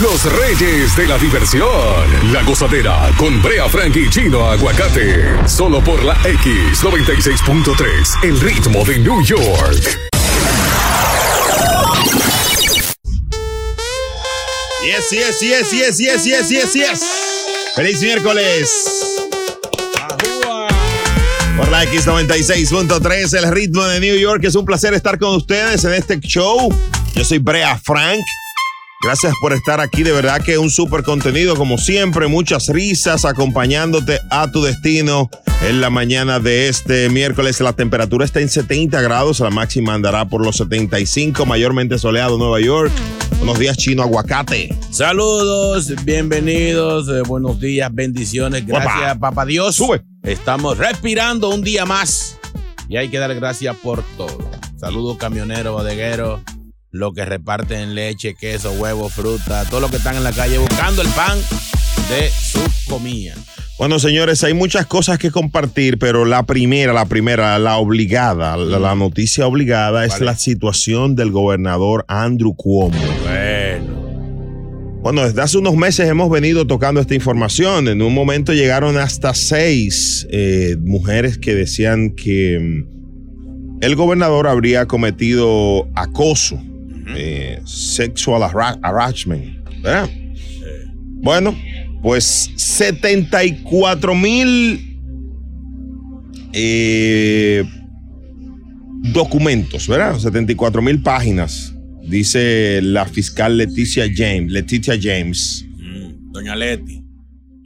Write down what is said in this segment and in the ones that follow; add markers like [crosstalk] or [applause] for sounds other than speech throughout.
los reyes de la diversión. La gozadera con Brea Frank y Chino Aguacate. Solo por la X96.3, el ritmo de New York. Yes, yes, yes, yes, yes, yes, yes, yes. Feliz miércoles. Por la X96.3, el ritmo de New York. Es un placer estar con ustedes en este show. Yo soy Brea Frank. Gracias por estar aquí. De verdad que un súper contenido, como siempre. Muchas risas acompañándote a tu destino en la mañana de este miércoles. La temperatura está en 70 grados. La máxima andará por los 75. Mayormente soleado Nueva York. Buenos días, chino aguacate. Saludos, bienvenidos, eh, buenos días, bendiciones. Gracias, Guapa. papá Dios. Sube. Estamos respirando un día más y hay que dar gracias por todo. Saludos, camioneros, bodegueros, los que reparten leche, queso, huevo, fruta, todos los que están en la calle buscando el pan de su comida. Bueno, señores, hay muchas cosas que compartir, pero la primera, la primera, la obligada, la, la noticia obligada es ¿Cuál la situación del gobernador Andrew Cuomo. Bueno, Bueno, desde hace unos meses hemos venido tocando esta información. En un momento llegaron hasta seis eh, mujeres que decían que mm, el gobernador habría cometido acoso, eh, sexual hara- harassment, ¿verdad? Bueno, pues 74 mil eh, documentos, ¿verdad? 74 mil páginas, dice la fiscal Leticia James, Leticia James, mm, doña Leti.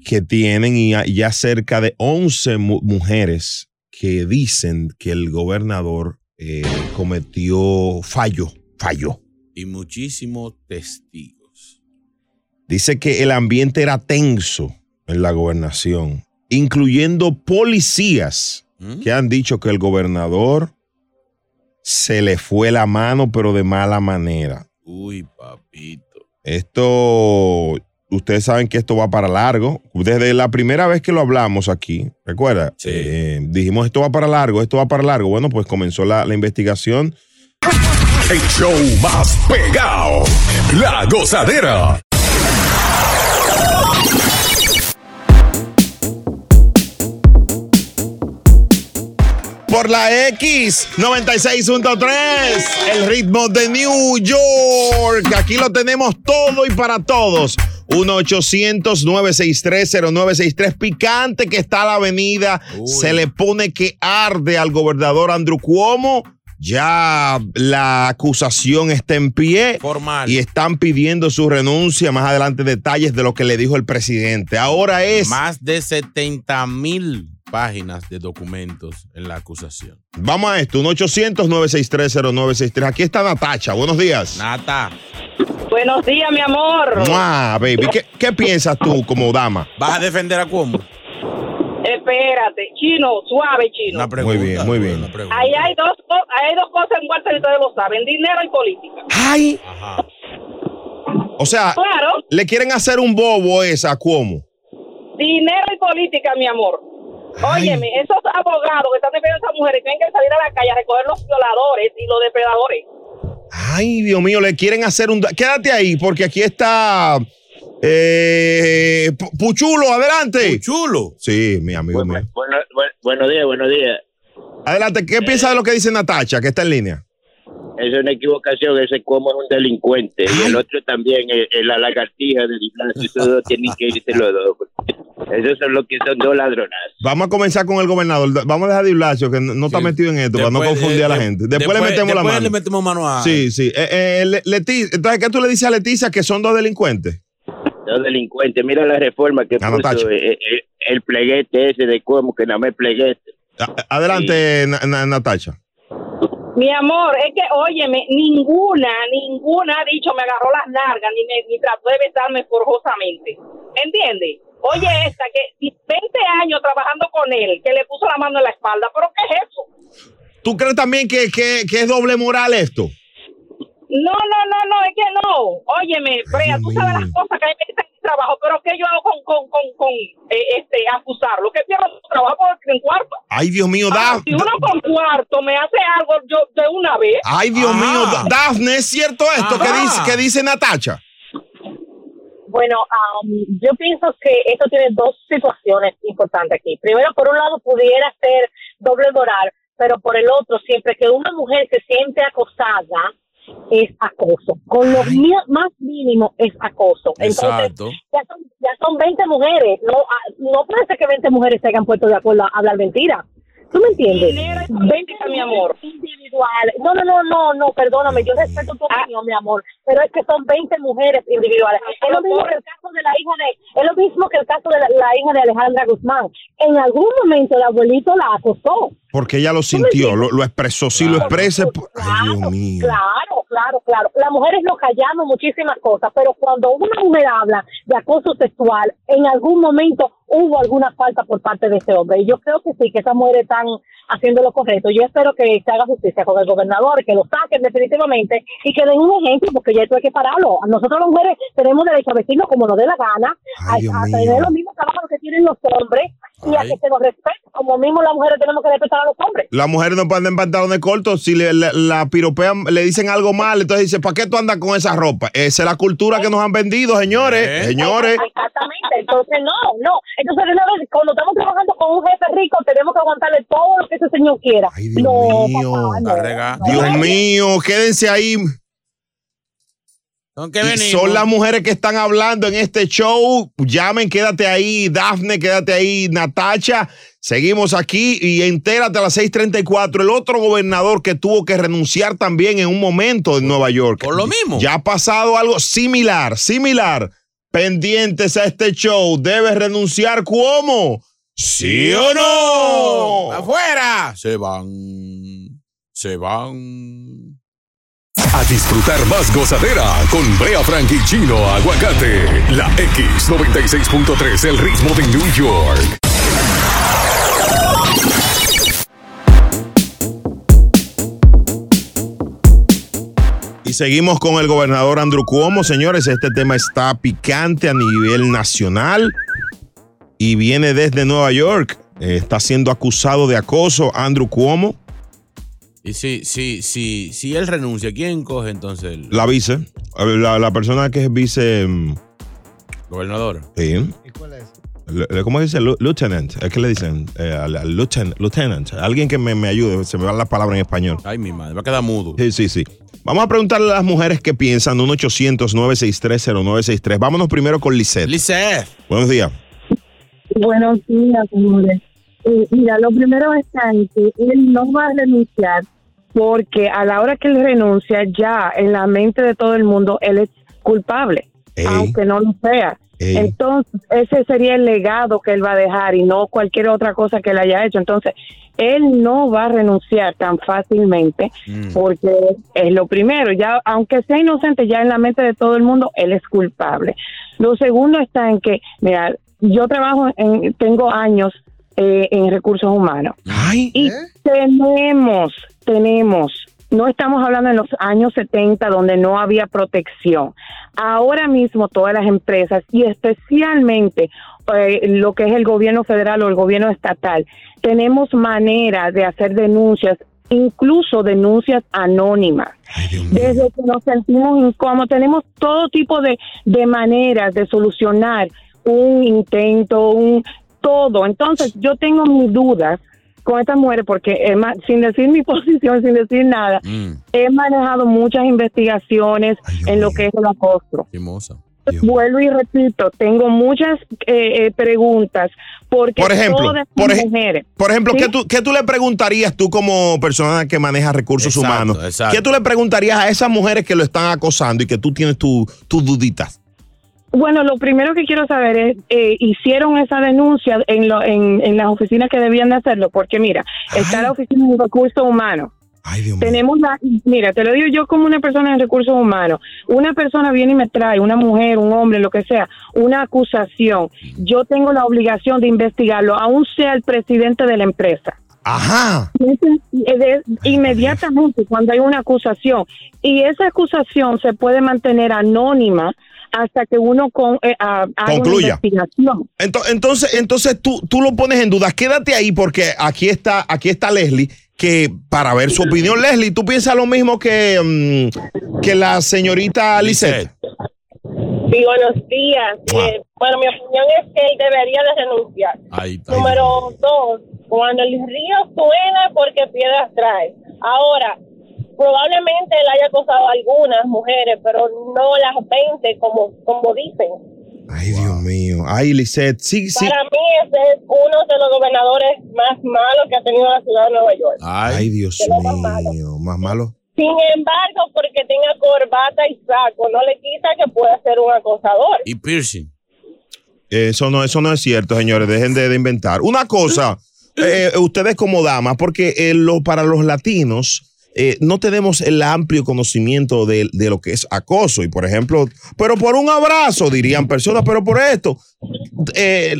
que tienen ya, ya cerca de 11 mu- mujeres que dicen que el gobernador eh, cometió fallo, fallo. Y muchísimos testigos. Dice que el ambiente era tenso en la gobernación, incluyendo policías ¿Mm? que han dicho que el gobernador se le fue la mano, pero de mala manera. Uy, papito. Esto, ustedes saben que esto va para largo. Desde la primera vez que lo hablamos aquí, recuerda, Sí. Eh, dijimos esto va para largo, esto va para largo. Bueno, pues comenzó la, la investigación. El show más pegado. La gozadera. Por la X96.3, el ritmo de New York. Aquí lo tenemos todo y para todos. 1-800-963-0963. Picante que está la avenida. Uy. Se le pone que arde al gobernador Andrew Cuomo. Ya la acusación está en pie. Formal. Y están pidiendo su renuncia. Más adelante detalles de lo que le dijo el presidente. Ahora es... Más de 70 mil páginas de documentos en la acusación. Vamos a esto, 1-800-963-0963. Aquí está Natacha, buenos días. Nata, Buenos días, mi amor. Mua, baby. ¿Qué, qué piensas tú como dama? ¿vas a defender a Cuomo? Espérate, chino, suave, chino. Una pregunta. Muy bien, muy bien. una pregunta. Ahí hay dos, hay dos cosas envueltas y ustedes lo saben, dinero y política. ¡Ay! Ajá. O sea, Claro, le quieren hacer un bobo esa a Cuomo. dinero y política, mi amor. Ay. Óyeme, esos abogados que están defendiendo a esas mujeres tienen que salir a la calle a recoger los violadores y los depredadores. Ay, Dios mío, le quieren hacer un... da- Quédate ahí, porque aquí está... Eh, Pu- Puchulo, adelante. Chulo. Sí, mi amigo mío. Bueno, bueno, buenos días, buenos días. Adelante, ¿qué piensas de lo que dice Natacha, que está en línea? Es una equivocación, ese como es un delincuente. Y el otro también, eh, eh, la lagartija del Ignacio. Esos dos tienen que irse los dos. Esos son los que son dos ladronas. Vamos a comenzar con el gobernador. Vamos a dejar a Diblacio, que no no está metido en esto, para no Después, confundir a la eh, gente. Después, le metemos la después mano. le metemos mano a. Sí, sí. Eh, eh, entonces, ¿qué tú le dices a Leticia que son dos delincuentes? Delincuentes. Mira la reforma que Ah, puso eh, eh, el pleguete ese de cómo que nada más es pleguete. A- Adelante, Na- Na- Natacha. Mi amor, es que, óyeme, ninguna, ninguna ha dicho me agarró las largas ni, me, ni trató de besarme forjosamente. ¿Entiendes? Oye, esta que 20 años trabajando con él, que le puso la mano en la espalda, ¿pero qué es eso? ¿Tú crees también que, que- que es doble moral esto? No, no, no, no, es que no. Óyeme, Brea, tú sabes las cosas que hay que hacer en mi trabajo, pero ¿qué yo hago con, con, con, con eh, este, acusarlo? Que pierdo su trabajo en cuarto. Ay, Dios mío, Ah, Daf- si uno con cuarto me hace algo yo de una vez. Ay, Dios Ah. mío, Da- Dafne, ¿es cierto esto que Ajá. dice, que dice Natacha? Bueno, am, yo pienso que esto tiene dos situaciones importantes aquí. Primero, por un lado, pudiera ser doble moral, pero por el otro, siempre que una mujer se siente acosada, es acoso. Con lo más mínimo es acoso. Entonces, Exacto. ya son, ya son 20 mujeres. No, ah, no puede ser que 20 mujeres se hayan puesto de acuerdo a hablar mentira. ¿Tú me entiendes? Política, mi amor. Individuales. No, no, no, no, no, perdóname. Yo respeto tu opinión, mi amor. Pero es que son 20 mujeres individuales. Es lo mismo que el caso de la hija de, es lo mismo que el caso de la, la hija de Alejandra Guzmán. En algún momento el abuelito la acosó. Porque ella lo sintió, lo, lo expresó. Si lo exprese. pues, Ay, Dios mío. Claro, claro, claro. Las mujeres nos callamos muchísimas cosas, pero cuando una mujer habla de acoso sexual, en algún momento hubo alguna falta por parte de ese hombre. Y yo creo que sí, que esas mujeres están haciendo lo correcto. Yo espero que se haga justicia con el gobernador, que lo saquen definitivamente y que den un ejemplo, porque ya esto hay que pararlo. Nosotros las mujeres tenemos derecho a vestirnos como nos dé la gana, Ay, a, tener los mismos trabajos que tienen los hombres y a que se nos respete, como mismo las mujeres tenemos que respetar a los hombres. Las mujeres no pueden pantalones cortos. Si le, la, la piropean, le dicen algo mal, entonces dice, ¿para qué tú andas con esa ropa? Esa es la cultura que nos han vendido, señores. ¿Eh? Señores. Exactamente, entonces no, no. Entonces, de una vez, cuando estamos trabajando con un jefe rico, tenemos que aguantarle todo lo que ese señor quiera. Ay, Dios no, mío. papá, no. Dios no. mío, quédense ahí. ¿Con qué Y venimos? Son las mujeres que están hablando en este show. Llamen, quédate ahí, Dafne, quédate ahí, Natacha. Seguimos aquí y entérate a las 6:34. El otro gobernador que tuvo que renunciar también en un momento en Nueva York. por lo mismo. Ya ha pasado algo similar, similar. Pendientes a este show. ¿Debe renunciar cómo? ¿Sí o no? ¡Afuera! Se van. Se van. A disfrutar más gozadera con Brea Frank y Chino Aguacate. La X96.3, el ritmo de New York. Seguimos con el gobernador Andrew Cuomo. Señores, este tema está picante a nivel nacional y viene desde Nueva York. Eh, está siendo acusado de acoso Andrew Cuomo, Y si, si, si, si él renuncia, ¿quién coge entonces el la vice, eh, la, la persona que es vice. mm, gobernador? sí. Le- ¿Cómo dice? Lieutenant. Es que le dicen eh, al- al lieutenant, lieutenant. Alguien que me, me ayude. Se me va la palabra en español. Ay, mi madre, va a quedar mudo. Sí, sí, sí. Vamos a preguntarle a las mujeres qué piensan. 1-800-963-0963. Vámonos primero con Lisette. Lisette. Buenos días. Buenos días, señores. Eh, mira, lo primero en que él no va a renunciar porque a la hora que él renuncia, ya en la mente de todo el mundo, él es culpable, Ey. aunque no lo sea. Ey. Entonces, ese sería el legado que él va a dejar y no cualquier otra cosa que él haya hecho. Entonces, él no va a renunciar tan fácilmente Mm. porque es lo primero, ya aunque sea inocente, ya en la mente de todo el mundo, él es culpable. Lo segundo está en que, mira, yo trabajo, en, tengo años eh, en recursos humanos Ay. y tenemos, tenemos, no estamos hablando en los años 70 donde no había protección. Ahora mismo todas las empresas y especialmente eh, lo que es el gobierno federal o el gobierno estatal, tenemos manera de hacer denuncias, incluso denuncias anónimas. Ay. Desde que nos sentimos incómodos, tenemos todo tipo de, de maneras de solucionar un intento, un todo. Entonces, yo tengo mis dudas con estas mujeres porque he sin decir mi [laughs] posición, sin decir nada, Mm, he manejado muchas investigaciones Ay, en lo mío. que es el acoso. hermosa. Vuelvo y repito, tengo muchas eh, eh, preguntas porque Por ejemplo, todas por ej- mujeres Por ejemplo, ¿Sí? ¿qué, tú, qué tú le preguntarías tú como persona que maneja recursos Exacto, humanos? exacto. ¿Qué tú le preguntarías a esas mujeres que lo están acosando y que tú tienes tu- tus duditas? Bueno, lo primero que quiero saber es, eh, ¿hicieron esa denuncia en, lo, en, en las oficinas que debían de hacerlo? Porque mira, está Ay. la oficina de recursos humanos. Ay, Dios. Tenemos la, mira, te lo digo yo como una persona en recursos humanos. Una persona viene y me trae, una mujer, un hombre, lo que sea, una acusación. Yo tengo la obligación de investigarlo, aun sea el presidente de la empresa. Ajá. Inmediatamente cuando hay una acusación y esa acusación se puede mantener anónima hasta que uno con, eh, haga Concluya. una investigación. Ento- Entonces, entonces tú, tú lo pones en duda. Quédate ahí porque aquí está, aquí está Leslie, que para ver su opinión, Leslie, ¿tú piensas lo mismo que, mm, que la señorita Lisette? Sí, buenos días. Eh, bueno, mi opinión es que él debería de renunciar. Ahí está. Número dos, cuando el río suena porque piedras trae. Ahora, probablemente él haya acosado a algunas mujeres, pero no las 20 como, como dicen. Ay, Dios mío. Ay, Lisette, sí, sí. Para mí ese es uno de los gobernadores más malos que ha tenido la ciudad de Nueva York. Ay, Ay, Dios más malo. mío. Más malo. Sin embargo, porque tenga corbata y saco, no le quita que pueda ser un acosador. y piercing. Eso no, eso no es cierto, señores. Dejen de, de inventar. Una cosa, [clears throat] eh, ustedes como damas, porque eh, lo, para los latinos eh, no tenemos el amplio conocimiento de, de lo que es acoso. Y por ejemplo, pero por un abrazo, dirían personas, pero por esto. Eh,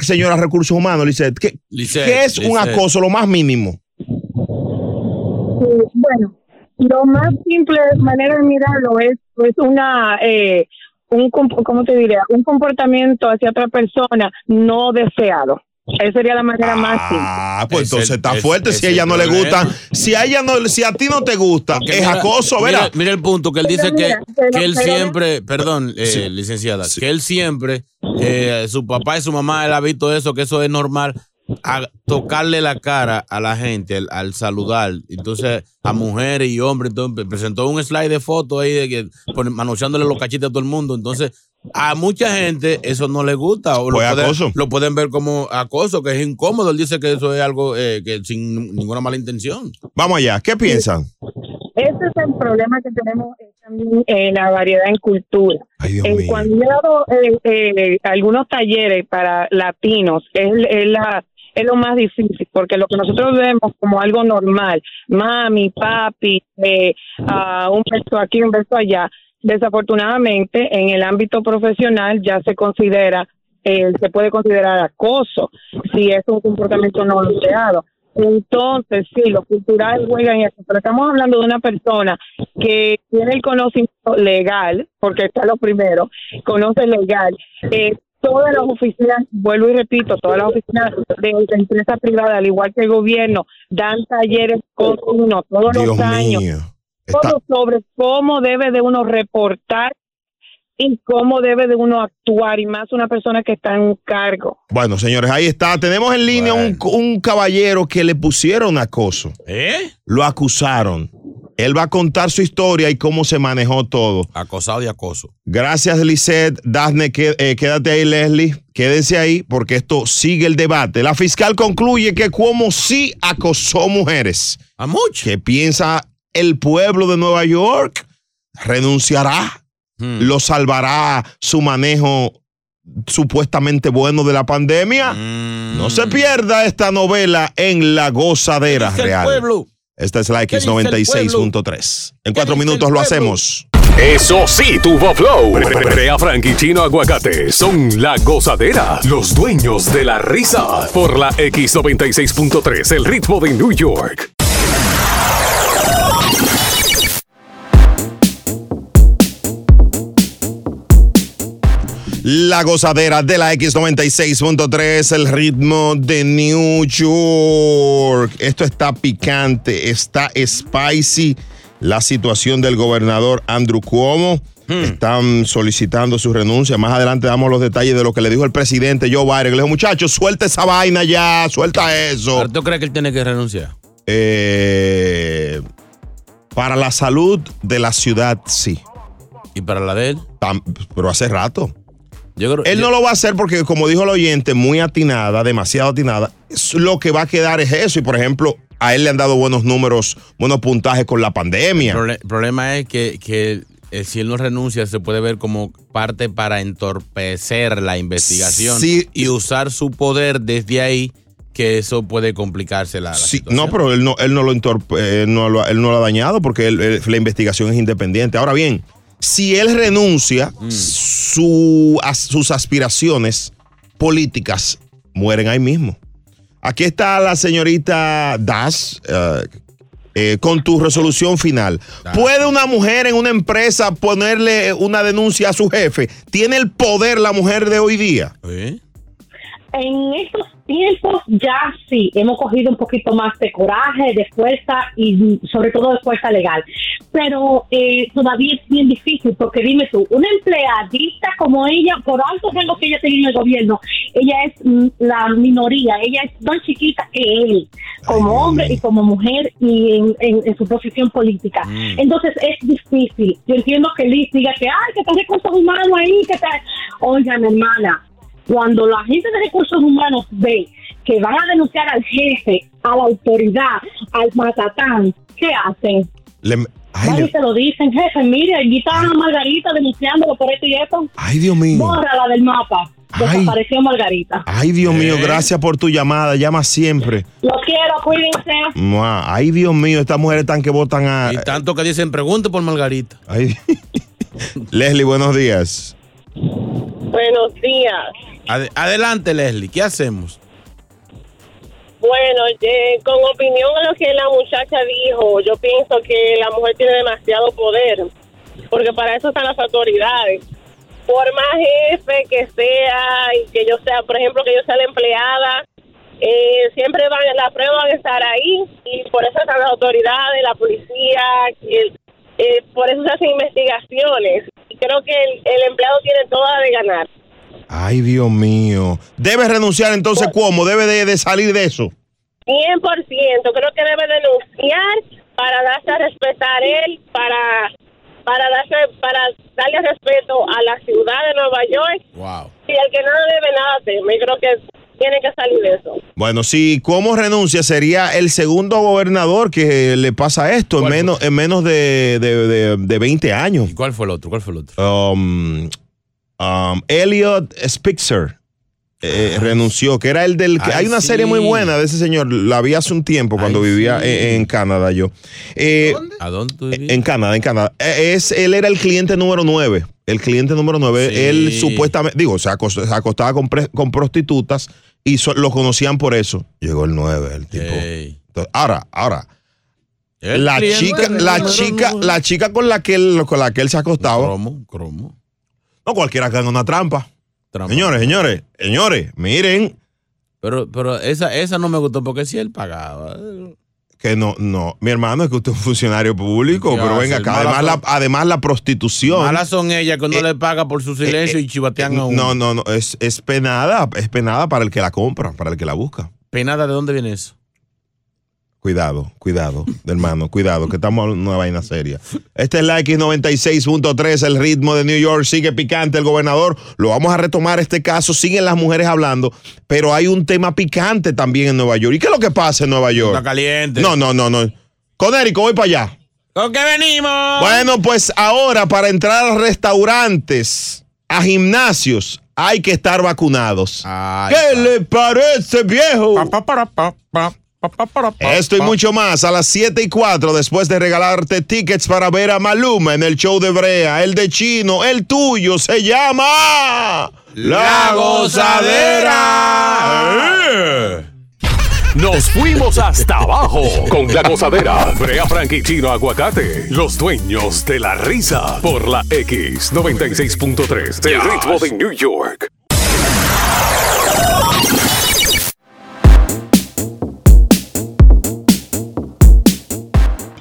señora Recursos Humanos, Lisette, ¿qué, es un acoso? Lo más mínimo. Eh, bueno, lo más simple manera de mirarlo es, es una, eh, un, ¿cómo te diría? Un comportamiento hacia otra persona no deseado. Esa sería la manera más simple. Ah, pues Es entonces el- está es- fuerte. es Si a ella el no le gusta, si a ella no, si a ti no te gusta, Porque es mira- acoso, mira, ¿verdad? Mira el punto que él dice Pero que, mira, pero- que él pero- siempre, perdón, eh, Sí. licenciada, Sí. que él siempre, eh, su papá y su mamá, él ha visto eso, que eso es normal, a tocarle la cara a la gente al, al saludar. Entonces, a mujeres y hombres, entonces presentó un slide de fotos ahí de que manoseándole los cachitos a todo el mundo. Entonces, a mucha gente eso no le gusta. O lo, Pues pueden- acoso. lo pueden ver como acoso, que es incómodo. Él dice que eso es algo eh, que sin ninguna mala intención. Vamos allá, ¿qué piensan? Ese es el problema que tenemos eh, también en la variedad en cultura. Ay, Dios Eh, mío. cuando yo he dado eh, eh, algunos talleres para latinos, es, es la es lo más difícil, porque lo que nosotros vemos como algo normal, mami, papi, eh, ah, un beso aquí, un beso allá, desafortunadamente en el ámbito profesional ya se considera, eh, se puede considerar acoso si es un comportamiento no deseado. Entonces, sí, lo cultural juega en eso, pero estamos hablando de una persona que tiene el conocimiento legal, porque está lo primero, conoce legal. Eh, todas las oficinas, vuelvo y repito, todas las oficinas de la empresa privada, al igual que el gobierno, dan talleres continuos todos Dios los años, mío. Está- todo sobre cómo debe de uno reportar y cómo debe de uno actuar, y más una persona que está en un cargo. Bueno, señores, ahí está. Tenemos en línea un, un caballero que le pusieron acoso. ¿Eh? Lo acusaron. Él va a contar su historia y cómo se manejó todo. Acosado y acoso. Gracias, Lisette. Dafne, eh, quédate ahí, Leslie. Quédense ahí porque esto sigue el debate. La fiscal concluye que como sí acosó mujeres. A mucho. ¿Qué piensa el pueblo de Nueva York? ¿Renunciará? Hmm. ¿Lo salvará su manejo supuestamente bueno de la pandemia? Mm. No se pierda esta novela en La Gozadera Dice el Real. pueblo. Esta es la ¿Qué dice el X96.3. En cuatro minutos lo hacemos. Eso sí, tuvo flow. Brea Frank y Chino Aguacate son la gozadera, los dueños de la risa. Por la X96.3, el ritmo de New York. La gozadera de la X96.3, el ritmo de New York. Esto está picante, está spicy. La situación del gobernador Andrew Cuomo. Están solicitando su renuncia. Más adelante damos los detalles de lo que le dijo el presidente Joe Biden. Le dijo, muchachos, suelta esa vaina ya, suelta eso. ¿Pero ¿Tú crees que él tiene que renunciar? Eh, para la salud de la ciudad, sí. ¿Y para la de él? Tam- pero hace rato. Yo creo Él no lo va a hacer porque, como dijo el oyente, muy atinada, demasiado atinada. Lo que va a quedar es eso. Y, por ejemplo, a él le han dado buenos números, buenos puntajes con la El pandemia. prole- problema es que, que eh, si él no renuncia, se puede ver como parte para entorpecer la investigación Sí. y usar su poder desde ahí, que eso puede complicarse la, la Sí, situación. no, pero él no, él no lo entorpe- eh, no lo, él no lo ha dañado porque él- él- la investigación es independiente. Ahora bien, si él renuncia, Mm. su, as- sus aspiraciones políticas mueren ahí mismo. Aquí está la señorita Das. eh, eh, con tu resolución final. Das. ¿Puede una mujer en una empresa ponerle una denuncia a su jefe? ¿Tiene el poder la mujer de hoy día? ¿Eh? En estos tiempos ya sí, hemos cogido un poquito más de coraje, de fuerza y sobre todo de fuerza legal. Pero eh, todavía es bien difícil porque dime tú, una empleadista como ella, por alto rango que ella tiene en el gobierno, ella es mm, la minoría, ella es más chiquita que él, como hombre y como mujer y en, en- en su posición política. Mm. Entonces es difícil. Yo entiendo que Liz diga que, ay, que está recursos humanos ahí, que está... Oiga, mi hermana, cuando la gente de recursos humanos ve que van a denunciar al jefe, a la autoridad, al matatán, ¿qué hacen? Le- ay, Van y le- se lo dicen, jefe, mire, allí está Margarita denunciándolo por esto y esto. ay, Dios mío. Bórrala del mapa. Ay. Desapareció Margarita. Ay, Dios mío, ¿Eh? gracias por tu llamada. Llama siempre. Los quiero, cuídense. Mua, Ay, Dios mío, estas mujeres están que votan a. Y tanto que dicen, pregunte por Margarita. Ay. [laughs] Leslie, buenos días. Buenos días. Ade- adelante, Leslie, ¿qué hacemos? Bueno, eh, con opinión a lo que la muchacha dijo, yo pienso que la mujer tiene demasiado poder, porque para eso están las autoridades. Por más jefe que sea y que yo sea, por ejemplo, que yo sea la empleada, eh, siempre van, las pruebas van a estar ahí y por eso están las autoridades, la policía, eh, por eso se hacen investigaciones. Y creo que el, el empleado tiene toda de ganar. Ay, Dios mío. Debe renunciar entonces, ¿cómo? Debe de, de salir de eso. 100%, creo que debe denunciar para darse a respetar él, para para darse para darle respeto a la ciudad de Nueva York Wow. y al que no le debe nada teme, creo que tiene que salir de eso. Bueno, si cómo renuncia sería el segundo gobernador que le pasa esto en menos, en menos de, de, de- de 20 años. ¿Y cuál fue el otro? ¿Cuál fue el otro? Um, um, Elliot Spitzer eh, renunció, que era el del... que- Ay, hay una sí. serie muy buena de ese señor, la vi hace un tiempo cuando Ay, vivía sí. en, en Canadá yo. Eh, ¿A dónde tú vivías? en Canadá, en Canadá. Eh, Es, él era el cliente número 9. El cliente número 9. Sí. Él supuestamente, digo, se, acos- se acostaba con, pre- con prostitutas y so- lo conocían por eso. Llegó el 9, el tipo. Entonces, ahora, ahora, El la cliente chica, la chica, la chica con la que él, con la que él se acostaba, Cromo, cromo. No cualquiera cae en una trampa. Trampa. Señores, señores, señores, miren Pero, pero esa, esa no me gustó porque si él pagaba. que no, no, mi hermano es que usted es un funcionario público, ¿Qué pero venga acá, además la, además la prostitución. Malas son ellas que uno Eh, le paga por su silencio eh, y chivatean a uno. No, no, no, es, es penada, es penada para el que la compra, para el que la busca. Penada, ¿de dónde viene eso? Cuidado, cuidado, [laughs] hermano, cuidado, que estamos en una vaina seria. Este es la X96.3, el ritmo de New York, sigue picante el gobernador. Lo vamos a retomar este caso, siguen las mujeres hablando, pero hay un tema picante también en Nueva York. ¿Y qué es lo que pasa en Nueva York? Está caliente. No, no, no, no. Conérico, voy para allá. ¿Con qué venimos? Bueno, pues ahora para entrar a restaurantes, a gimnasios, hay que estar vacunados. Ay, ¿Qué pa- le parece, viejo? pa, pa, Esto y mucho más a las 7 y 4 después de regalarte tickets para ver a Maluma en el show de Brea, el de Chino, el tuyo se llama La Gozadera. Nos fuimos hasta abajo con la gozadera. Brea Frank y Chino Aguacate, los dueños de la risa. Por la X96.3, el ritmo de New York.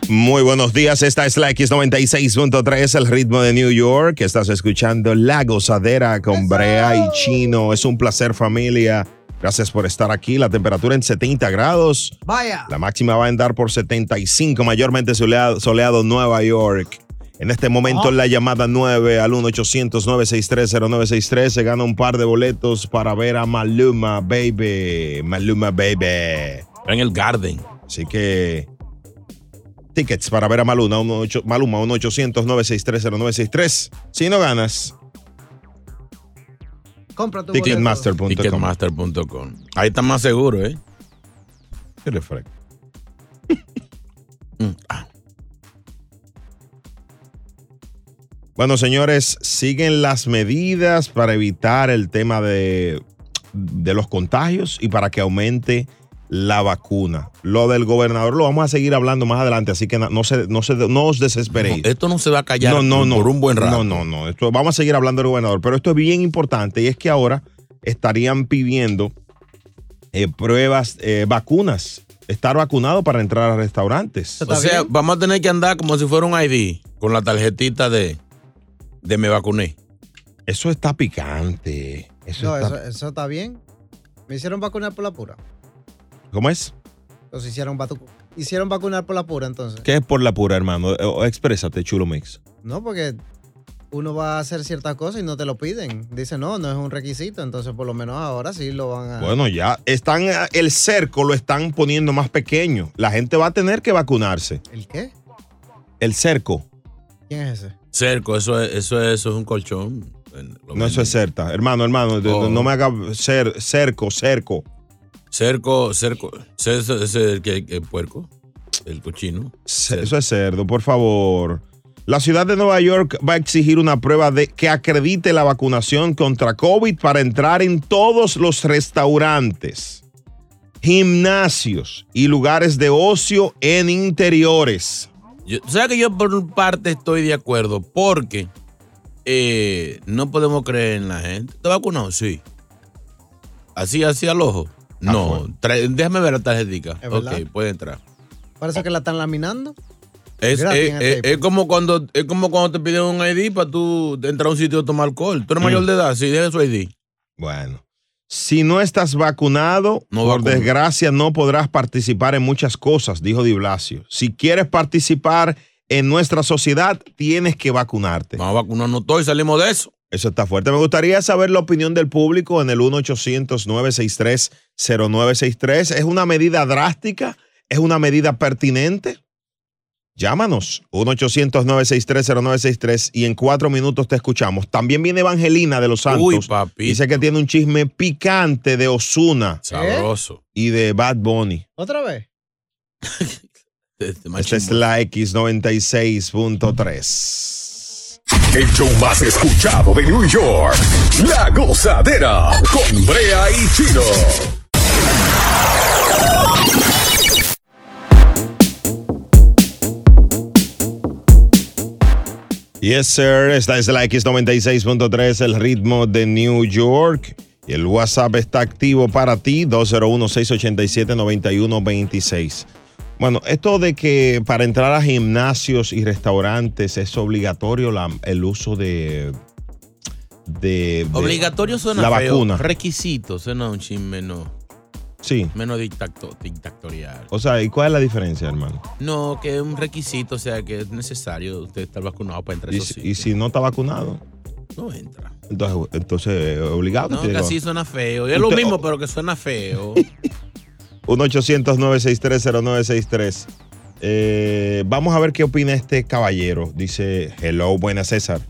Muy buenos días, esta es la X96.3, el ritmo de New York. Estás escuchando La Gozadera con Brea y Chino. Es un placer familia. Gracias por estar aquí. La temperatura en 70 grados. Vaya. La máxima va a andar por 75, mayormente soleado, soleado Nueva York. En este momento la llamada 9 al 1-800-963-0963 se gana un par de boletos para ver a Maluma, baby. Maluma, baby. En el Garden. Así que tickets para ver a Maluma, 1-8- Maluma 1-800-963-0963. Si no ganas, Compra tu ticketmaster.com. Ticketmaster.com. Ahí está más seguro, ¿eh? Qué refresco. [laughs] Mm, ah. Bueno, señores, siguen las medidas para evitar el tema de, de los contagios y para que aumente la vacuna. Lo del gobernador lo vamos a seguir hablando más adelante, así que no, se, no, se, no os desesperéis. No, esto no se va a callar no, no, no. por un buen rato. No, no, no. Esto, vamos a seguir hablando del gobernador, pero esto es bien importante y es que ahora estarían pidiendo eh, pruebas, eh, vacunas. Estar vacunado para entrar a restaurantes. O sea, vamos a tener que andar como si fuera un ID con la tarjetita de, de me vacuné. Eso está picante. Eso No, está- eso, eso está bien. Me hicieron vacunar por la pura. ¿Cómo es? Los hicieron, hicieron vacunar por la pura, entonces. ¿Qué es por la pura, hermano? Eh, o- Exprésate, chulo mix. No, porque uno va a hacer ciertas cosas y no te lo piden. Dice, no, no es un requisito. Entonces, por lo menos ahora sí lo van a. Bueno, ya están, eh, el cerco lo están poniendo más pequeño. La gente va a tener que vacunarse. ¿El qué? El cerco. ¿Quién es ese? Cerco, eso es, eso es, eso es un colchón. Lo No, eso es certa. Hermano, hermano, Oh. no me haga cer, cerco, cerco. Cerco, cerco. El, que- el puerco, el cochino. Ce- Eso es cerdo, por favor. La ciudad de Nueva York va a exigir una prueba de que acredite la vacunación contra COVID para entrar en todos los restaurantes, gimnasios y lugares de ocio en interiores. Yo, o sea que yo por parte estoy de acuerdo porque eh, no podemos creer en la gente. ¿Está vacunado? Sí. Así, así al ojo. No. Trae- déjame ver la tarjetita. Es Ok, puede entrar. Parece que la están laminando. Es, como cuando, es como cuando te piden un ID para tú entrar a un sitio a tomar alcohol. Tú eres Mm. mayor de edad, sí, deja su ID. Bueno, si no estás vacunado, No por vacuno. desgracia no podrás participar en muchas cosas, dijo Di Blasio. Si quieres participar en nuestra sociedad, tienes que vacunarte. Vamos a vacunarnos todos y salimos de eso. Eso está fuerte. Me gustaría saber la opinión del público en el 1-800-963-0963. ¿Es una medida drástica? ¿Es una medida pertinente? Llámanos, 1-800-963-0963 y en cuatro minutos te escuchamos. También viene Evangelina de los Santos. Uy, papito. Dice que tiene un chisme picante de Osuna Sabroso. y de Bad Bunny. ¿Otra vez? [laughs] Este Esta es la X96.3. El show más escuchado de New York. La gozadera con Brea y Chino. Yes, sir. Esta es la X96.3, el ritmo de New York. Y el WhatsApp está activo para ti, 201-687-9126. Bueno, esto de que para entrar a gimnasios y restaurantes es obligatorio la- el uso de... de, de- Obligatorio suena La feo. vacuna. Requisito suena un chin menos, Sí. menos dictatorial. O sea, ¿y cuál es la diferencia, hermano? No, que es un requisito, o sea, que es necesario usted estar vacunado para entrar a Y, esos y si no está vacunado, No entra. entonces, entonces obligado. No, que así suena feo. Es lo mismo, pero que suena feo. [laughs] 1-800-963-0963. Eh, vamos a ver qué opina este caballero. Dice, hello, buenas César.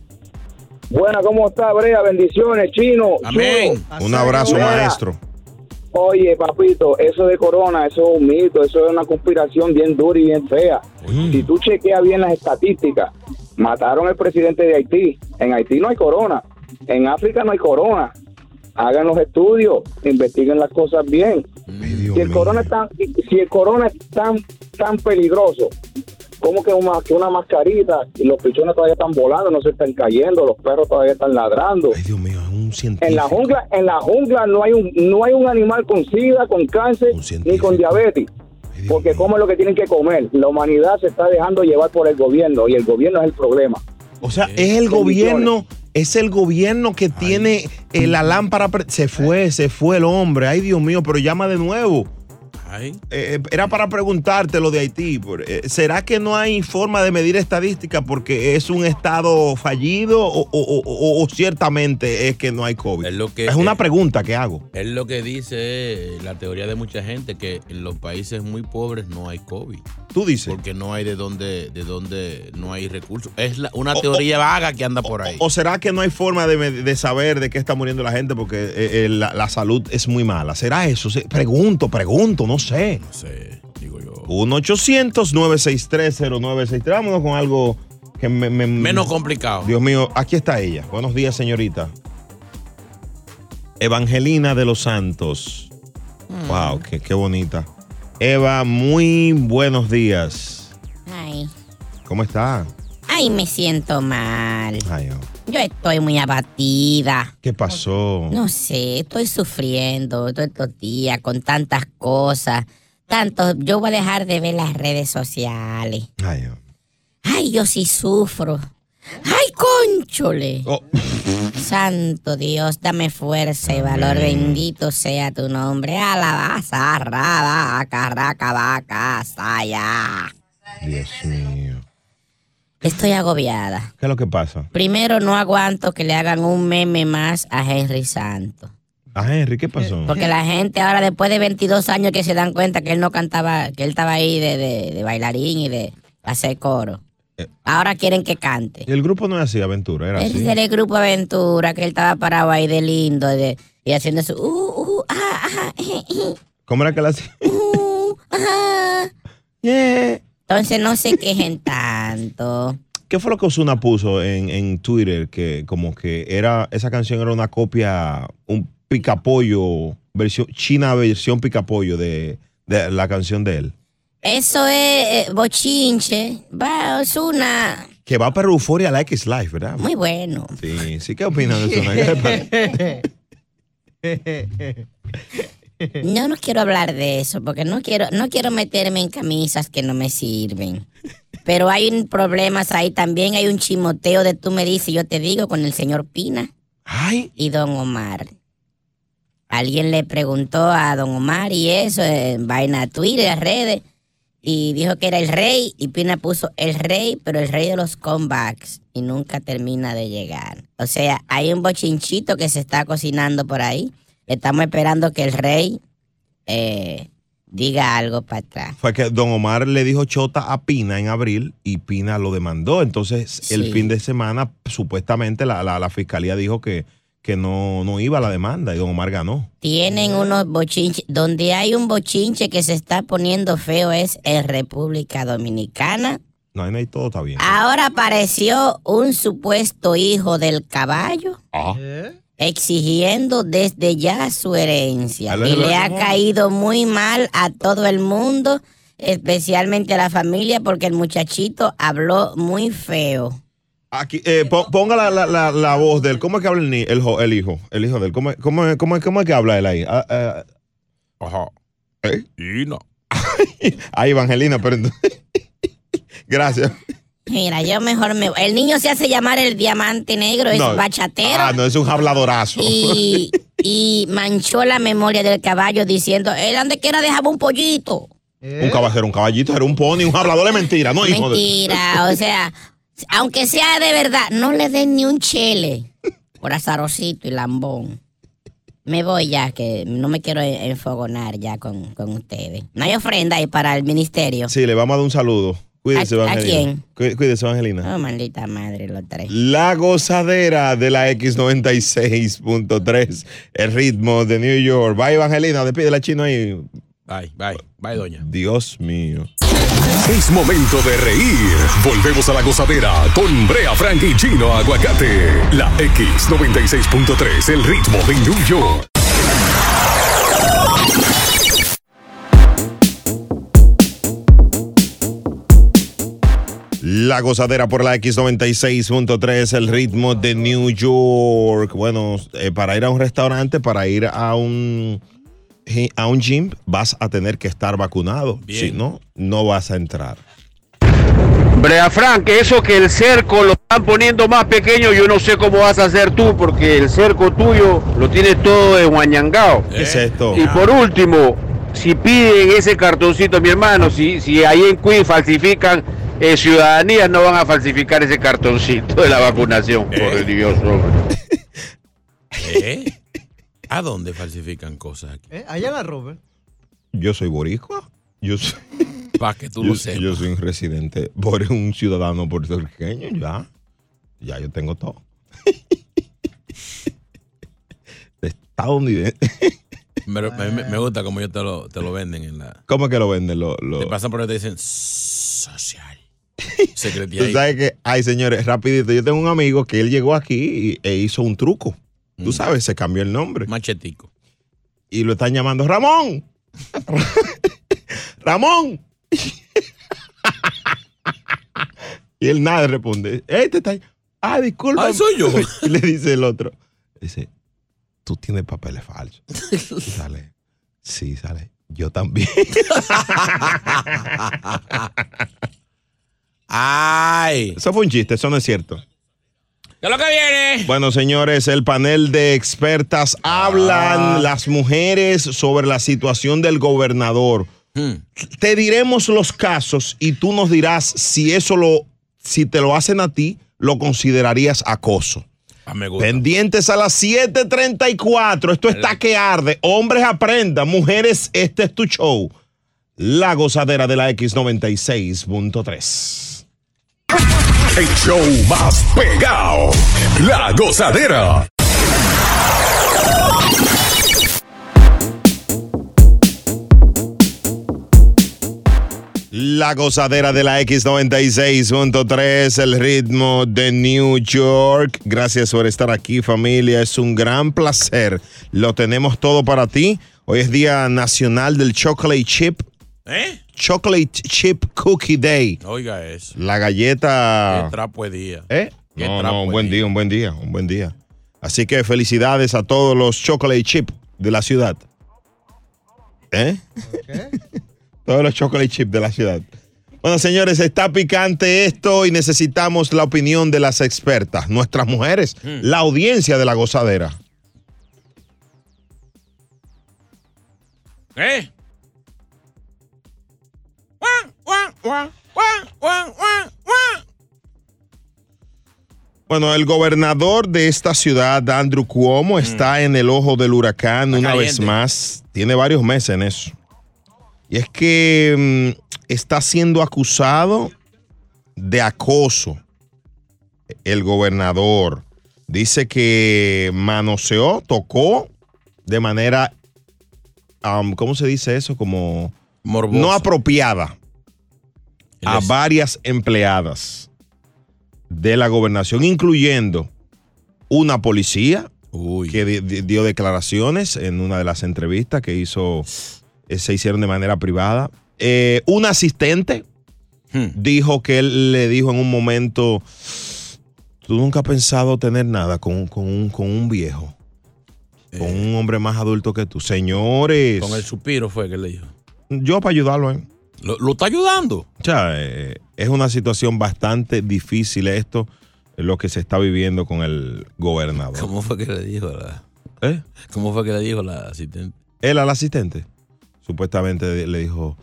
Buena, ¿cómo está, Brea? Bendiciones, chino. Amén. chulo. Un abrazo, Brea, maestro. Oye, papito, eso de corona, eso es un mito, eso es una conspiración bien dura y bien fea. Si tú chequeas bien las estadísticas, mataron al presidente de Haití. En Haití no hay corona. En África no hay corona. Hagan los estudios, investiguen las cosas bien. Si el corona es tan, si el corona es tan, tan peligroso, como que una, que una mascarita y los pichones todavía están volando, no se están cayendo, los perros todavía están ladrando. Ay, Dios mío, es un científico. En la jungla, en la jungla no hay un, no hay un animal con sida, con cáncer, ni con diabetes. Porque comen lo que tienen que comer. La humanidad se está dejando llevar por el gobierno y el gobierno es el problema. O sea, es el gobierno, es el gobierno que tiene eh, la lámpara. Se fue, se fue el hombre. Ay, Dios mío, pero llama de nuevo. Eh, era para preguntarte lo de Haití. eh, ¿Será que no hay forma de medir estadística porque es un estado fallido o, o- o- o- o ciertamente es que no hay COVID? Es, que- una eh, pregunta que hago. Es lo que dice eh, la teoría de mucha gente, que en los países muy pobres no hay COVID. Tú dices. Porque no hay de dónde, de dónde no hay recursos. Es la- una teoría vaga que anda por ahí. ¿O será que no hay forma de, saber de qué está muriendo la gente porque eh, eh, la, la salud es muy mala? ¿Será eso? Pregunto, pregunto, no sé. No sé, digo yo. 1-800-963-0963. Vámonos con algo que me, me- Menos complicado. Dios mío, aquí está ella. Buenos días, señorita. Evangelina de los Santos. Mm. Wow, qué, qué bonita. Eva, muy buenos días. Ay. ¿Cómo está? Ay, me siento mal. Ay, oh. Yo estoy muy abatida. ¿Qué pasó? No sé, estoy sufriendo todos estos días con tantas cosas. Tanto, yo voy a dejar de ver las redes sociales. Ay, oh. Ay, yo sí sufro. Ay, conchole. Oh. [laughs] Santo Dios, dame fuerza y valor. Bendito sea tu nombre. Alabaza, raba, carraca, vaca, saya. Dios mío. Estoy agobiada. ¿Qué es lo que pasa? Primero, no aguanto que le hagan un meme más a Henry Santos. A Henry, ¿qué pasó? Porque la gente ahora, después de 22 años que se dan cuenta que él no cantaba, que él estaba ahí de, de- de bailarín y de hacer coro, Eh. ahora quieren que cante. Y el grupo no es así, Aventura, era Él así. es del grupo Aventura, que él estaba parado ahí de lindo de- y haciendo su... Uh, uh, ah, ah, eh, eh, ¿Cómo era que la hacía? uh, ah. [laughs] Entonces no se quejen tanto. [laughs] ¿Qué fue lo que Osuna puso en, en Twitter? Que como que era, esa canción era una copia, un picapollo, versión, china versión picapollo de, de la canción de él. Eso es eh, bochinche. Va, es una... Que va para Euforia Like is Life, ¿verdad? Muy bueno. Sí, sí, ¿qué opinas de Osuna? [laughs] Yo no quiero hablar de eso porque no quiero, no quiero meterme en camisas que no me sirven. Pero hay un problemas ahí también, hay un chimoteo de tú me dices, yo te digo, con el señor Pina Ay, y don Omar. Alguien le preguntó a don Omar y eso en vaina Twitter, redes, y dijo que era el rey, y Pina puso el rey, pero el rey de los comebacks, y nunca termina de llegar. O sea, hay un bochinchito que se está cocinando por ahí. Estamos esperando que el rey eh, diga algo para atrás. fue que Don Omar le dijo chota a Pina en abril y Pina lo demandó. Entonces, el fin de semana, supuestamente la, la- la fiscalía dijo que, que no, no iba a la demanda y Don Omar ganó. Tienen unos bochinches. Donde hay un bochinche que se está poniendo feo es en República Dominicana. No, ahí no hay todo está bien. Ahora apareció un supuesto hijo del caballo Ah. Exigiendo desde ya su herencia. Y le ha caído muy mal a todo el mundo, especialmente a la familia, porque el muchachito habló muy feo. Aquí, eh, po- ponga la, la- la- la voz de él. ¿Cómo es que habla el, el, el hijo? El hijo de él. ¿Cómo, es- cómo, es- cómo, es- cómo es que habla él ahí? Ah, ah, Ajá. ¿eh? Y no. Ah, Evangelina, pero entonces- [laughs] Gracias. Mira, yo mejor me... El niño se hace llamar el diamante negro, es No. bachatero. Ah, no, es un habladorazo. y, [laughs] y manchó la memoria del caballo diciendo, él donde quiera dejaba un pollito. Un caballero, un caballito, era un pony, un hablador de mentira, ¿no, hijo de- Mentira, o sea, aunque sea de verdad, no le den ni un chele por azarosito y lambón. Me voy ya, que no me quiero en- enfogonar ya con, con ustedes. No hay ofrenda ahí para el ministerio. Sí, le vamos a dar un saludo. Cuídese, ¿A- a Evangelina. Cuí- Cuídese, Evangelina. Oh, maldita madre, los tres. La gozadera de la X96.3, el ritmo de New York. Bye, Evangelina, despide la chino ahí. Bye, bye, bye, doña. Dios mío. Es momento de reír. Volvemos a la gozadera con Brea Frank y Chino Aguacate. La X96.3, el ritmo de New York. La gozadera por la X96.3, el ritmo de New York. Bueno, eh, para ir a un restaurante, para ir a un, a un gym, vas a tener que estar vacunado. Si no, no vas a entrar. Brea Frank, eso que el cerco lo están poniendo más pequeño, yo no sé cómo vas a hacer tú, porque el cerco tuyo lo tienes todo enguañangao. ¿Qué es esto? Y por último, si piden ese cartoncito, mi hermano, si, si ahí en Queen falsifican eh, ciudadanía, no van a falsificar ese cartoncito de la vacunación, por Dios, hombre. [laughs] ¿Eh? ¿A dónde falsifican cosas aquí? ¿Eh? Allá la Robert. Yo soy boricua. Yo soy, [laughs] Para que tú yo, lo sepas. yo soy un residente, por un ciudadano puertorriqueño, ya. Ya yo tengo todo. [laughs] De estadounidense. Pero me, me- me gusta como ellos te lo, te lo venden en la. ¿Cómo es que lo venden? Lo, lo- Te pasan por ahí y te dicen social. [laughs] Tú sabes que, ay señores, rapidito, yo tengo un amigo que él llegó aquí y- e hizo un truco. Tú sabes, se cambió el nombre. Machetico. Y lo están llamando Ramón. [laughs] Ramón. [laughs] Y él nada responde. Este está ahí. Ah, disculpa. Ah, soy yo. Y le dice el otro. Dice, tú tienes papeles falsos. Y sale. Sí, sale. Yo también. Ay. Eso fue un chiste, eso no es cierto. ¿Qué es lo que viene? Bueno, señores, el panel de expertas hablan las mujeres sobre la situación del gobernador. Hmm. Te diremos los casos y tú nos dirás si eso lo, si te lo hacen a ti, lo considerarías acoso. Ah, me gusta. Pendientes a las 7:34. Esto está que arde. Hombres aprendan, mujeres, este es tu show. La gozadera de la X96.3. El show más pegado. La gozadera. La gozadera de la X96.3, el ritmo de New York. Gracias por estar aquí, familia. Es un gran placer. Lo tenemos todo para ti. Hoy es Día Nacional del Chocolate Chip. ¿Eh? Chocolate Chip Cookie Day. Oiga eso. La galleta. Qué trapo de día. ¿Eh? Qué No, trapo no, un buen día. día, un buen día, un buen día. Así que felicidades a todos los chocolate chip de la ciudad. ¿Eh? [laughs] todos los chocolate chip de la ciudad. Bueno, señores, está picante esto y necesitamos la opinión de las expertas, nuestras mujeres, Hmm. la audiencia de la gozadera. ¿Eh? Bueno, el gobernador de esta ciudad, Andrew Cuomo, está en el ojo del huracán una vez más. Tiene varios meses en eso. Y es que mm, está siendo acusado de acoso. El gobernador dice que manoseó, tocó de manera, um, ¿cómo se dice eso? Como Morboso. no apropiada a varias empleadas de la gobernación, incluyendo una policía Uy. que di- di- dio declaraciones en una de las entrevistas que hizo, eh, se hicieron de manera privada. Eh, un asistente Hmm. dijo que él le dijo en un momento, tú nunca has pensado tener nada con, un- con un, con un viejo, con Eh. un hombre más adulto que tú. Señores, Con el suspiro fue que le dijo. yo para ayudarlo, ¿eh? ¿Lo, lo está ayudando? O sea, eh, es una situación bastante difícil esto, lo que se está viviendo con el gobernador. ¿Cómo fue que le dijo la, ¿Eh? ¿Cómo fue que le dijo la asistente? Él al asistente, supuestamente le dijo,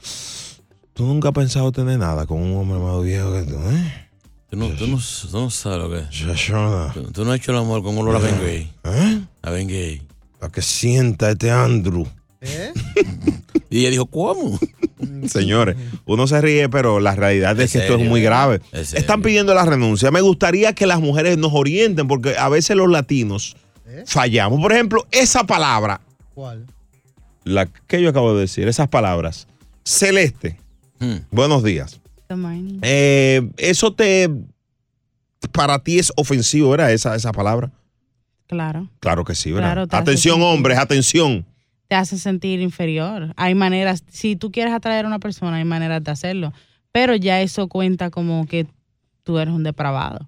tú nunca has pensado tener nada con un hombre más viejo que tú, ¿eh? Tú no, tú no, tú no sabes lo que es. Tú, tú no has hecho el amor con olor a Ben Gay. ¿Eh? A Ben Gay. Para que sienta este Andrew. ¿Eh? [laughs] Y ella dijo, ¿cómo? [laughs] Señores, uno se ríe, pero la realidad es, que esto es muy ¿eh? grave. Es. Están pidiendo la renuncia. Me gustaría que las mujeres nos orienten, porque a veces los latinos fallamos. Por ejemplo, esa palabra, ¿Cuál? la que yo acabo de decir, esas palabras. Celeste, Hmm. buenos días. Good morning. Eh, eso te, para ti es ofensivo, ¿verdad? Esa, esa palabra. Claro. Claro que sí, ¿verdad? Claro, atención, hombres, atención. Te hace sentir inferior. Hay maneras, si tú quieres atraer a una persona, hay maneras de hacerlo. Pero ya eso cuenta como que tú eres un depravado.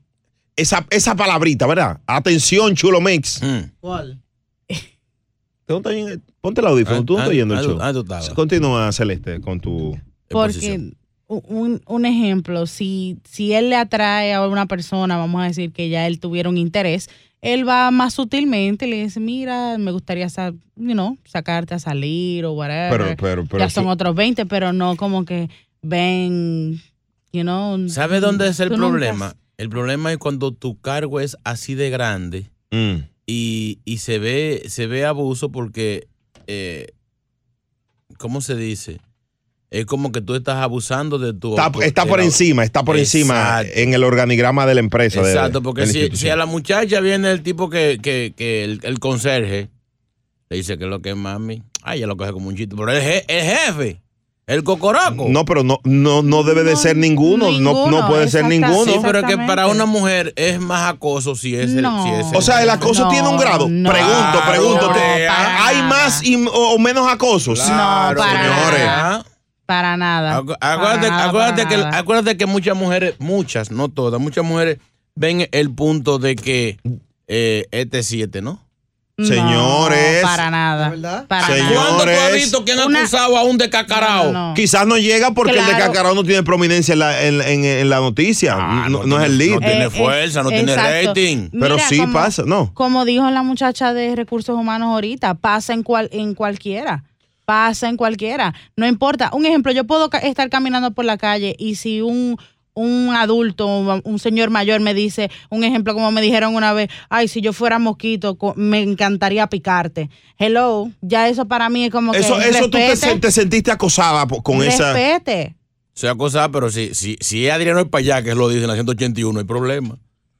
Esa, esa palabrita, ¿verdad? Atención, chulo mix. Hmm. ¿Cuál? [laughs] ¿Tú no estás oyendo? Ponte el audífono, Ah, tú no estás oyendo el show. Continúa, Celeste, con tu... Porque un, un ejemplo, si, si él le atrae a una persona, vamos a decir que ya él tuviera un interés, él va más sutilmente y le dice, mira, me gustaría sa- you know, sacarte a salir o whatever. Pero, pero, pero. ya son otros 20, pero no como que ven, you know. ¿Sabes dónde es el nunca- problema? El problema es cuando tu cargo es así de grande Mm. y, y se ve se ve abuso porque, eh, ¿cómo se dice? Es como que tú estás abusando de tu... Está, está de por la- encima, está por encima en el organigrama de la empresa. de- Exacto, porque de si, si a la muchacha viene el tipo que, que, que el, el conserje, le dice que es lo que es mami, ay, ya lo coge como un chiste, pero el, je- el jefe, el cocoroco. No, pero no, no, no debe de ser ninguno, no, no puede ser ninguno. Sí, pero es que para una mujer es más acoso si es el... Si es O sea, el acoso No, tiene un grado. no. pregunto, pregunto. Claro, ¿te- para ¿Hay más y- o, o menos acosos? No, para señores. nada. Para nada. Acu- Acuérdate, Para nada, acuérdate para que, nada. acuérdate que muchas mujeres, muchas, no todas, muchas mujeres ven el punto de que eh, este es siete, ¿no? No, Señores. para nada. Para Señores. ¿Cuándo tú has visto que han Una- acusado a un de cacarao? No, no. Quizás no llega porque el de Claro. Cacarao no tiene prominencia en la, en, en- en la noticia. no, no es el lead. no tiene Eh, fuerza, no eh, tiene exacto. rating. Pero Mira, sí como- pasa, ¿no? Como dijo la muchacha de recursos humanos ahorita, pasa en, cual, en cualquiera. Pasa en cualquiera. No importa. Un ejemplo, yo puedo ca- estar caminando por la calle y si un, un adulto, un señor mayor me dice, un ejemplo como me dijeron una vez, ay, si yo fuera mosquito, me encantaría picarte. Hello, ya eso para mí es como Eso, que eso tú te, respete, sen- te sentiste acosada con esa. respete. sea cosa, pero si, si, si es Adriano es para allá, que lo dice en la 181, no hay problema.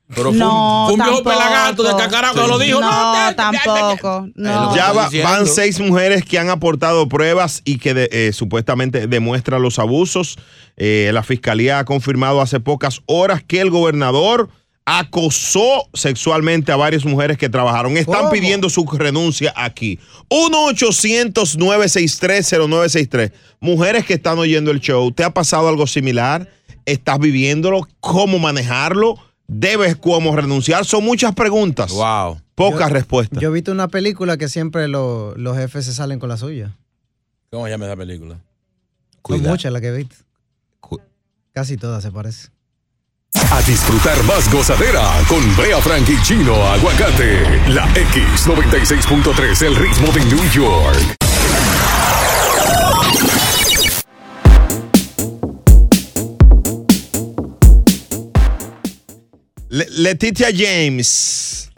Pero fue, No, un, fue un viejo tampoco. pelagato de cacarao que lo dijo. No, No, tampoco. No. Ya va- van seis mujeres que han aportado pruebas y que de- eh, supuestamente demuestran los abusos. Eh, la fiscalía ha confirmado hace pocas horas que el gobernador acosó sexualmente a varias mujeres que trabajaron. Están ¿Cómo? pidiendo su renuncia aquí. 1-800-963-0963. Mujeres que están oyendo el show, ¿te ha pasado algo similar? ¿Estás viviéndolo? ¿Cómo manejarlo? ¿Debes cómo renunciar? Son muchas preguntas. Wow. Pocas respuestas. Yo he visto una película que siempre lo- los jefes se salen con la suya. ¿Cómo se llama esa película? Son muchas las que he visto. Casi todas se parece. A disfrutar más gozadera con Brea Frank y Chino Aguacate. La X96.3, el ritmo de New York. Le- Letitia James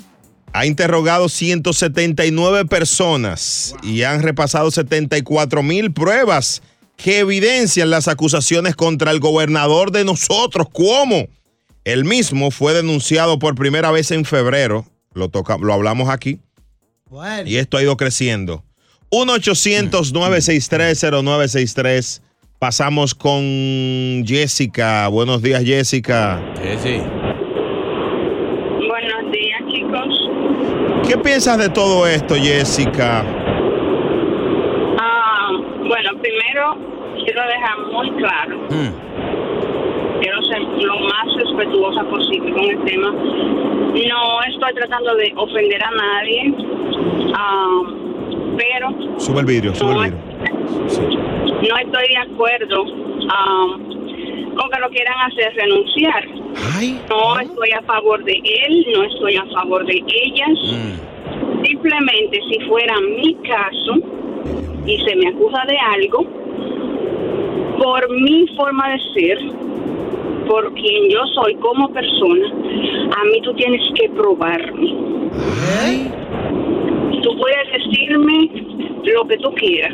ha interrogado 179 personas y han repasado 74 mil pruebas que evidencian las acusaciones contra el gobernador de nosotros. ¿Cómo? El mismo fue denunciado por primera vez en febrero. Lo, toca, lo hablamos aquí. Y esto ha ido creciendo. 1-800-963-0963. Pasamos con Jessica. Buenos días, Jessica. sí. Buenos días, chicos. ¿Qué piensas de todo esto, Jessica? Ah, bueno, primero quiero dejar muy claro, quiero ser lo más respetuosa posible con el tema. No estoy tratando de ofender a nadie, ah, pero Sube el vidrio, sube el vidrio. no estoy de acuerdo ah, con que lo quieran hacer renunciar. no estoy a favor de él, no estoy a favor de ellas. Simplemente si fuera mi caso y se me acusa de algo, por mi forma de ser, por quien yo soy como persona, a mí tú tienes que probarme. Tú puedes decirme lo que tú quieras.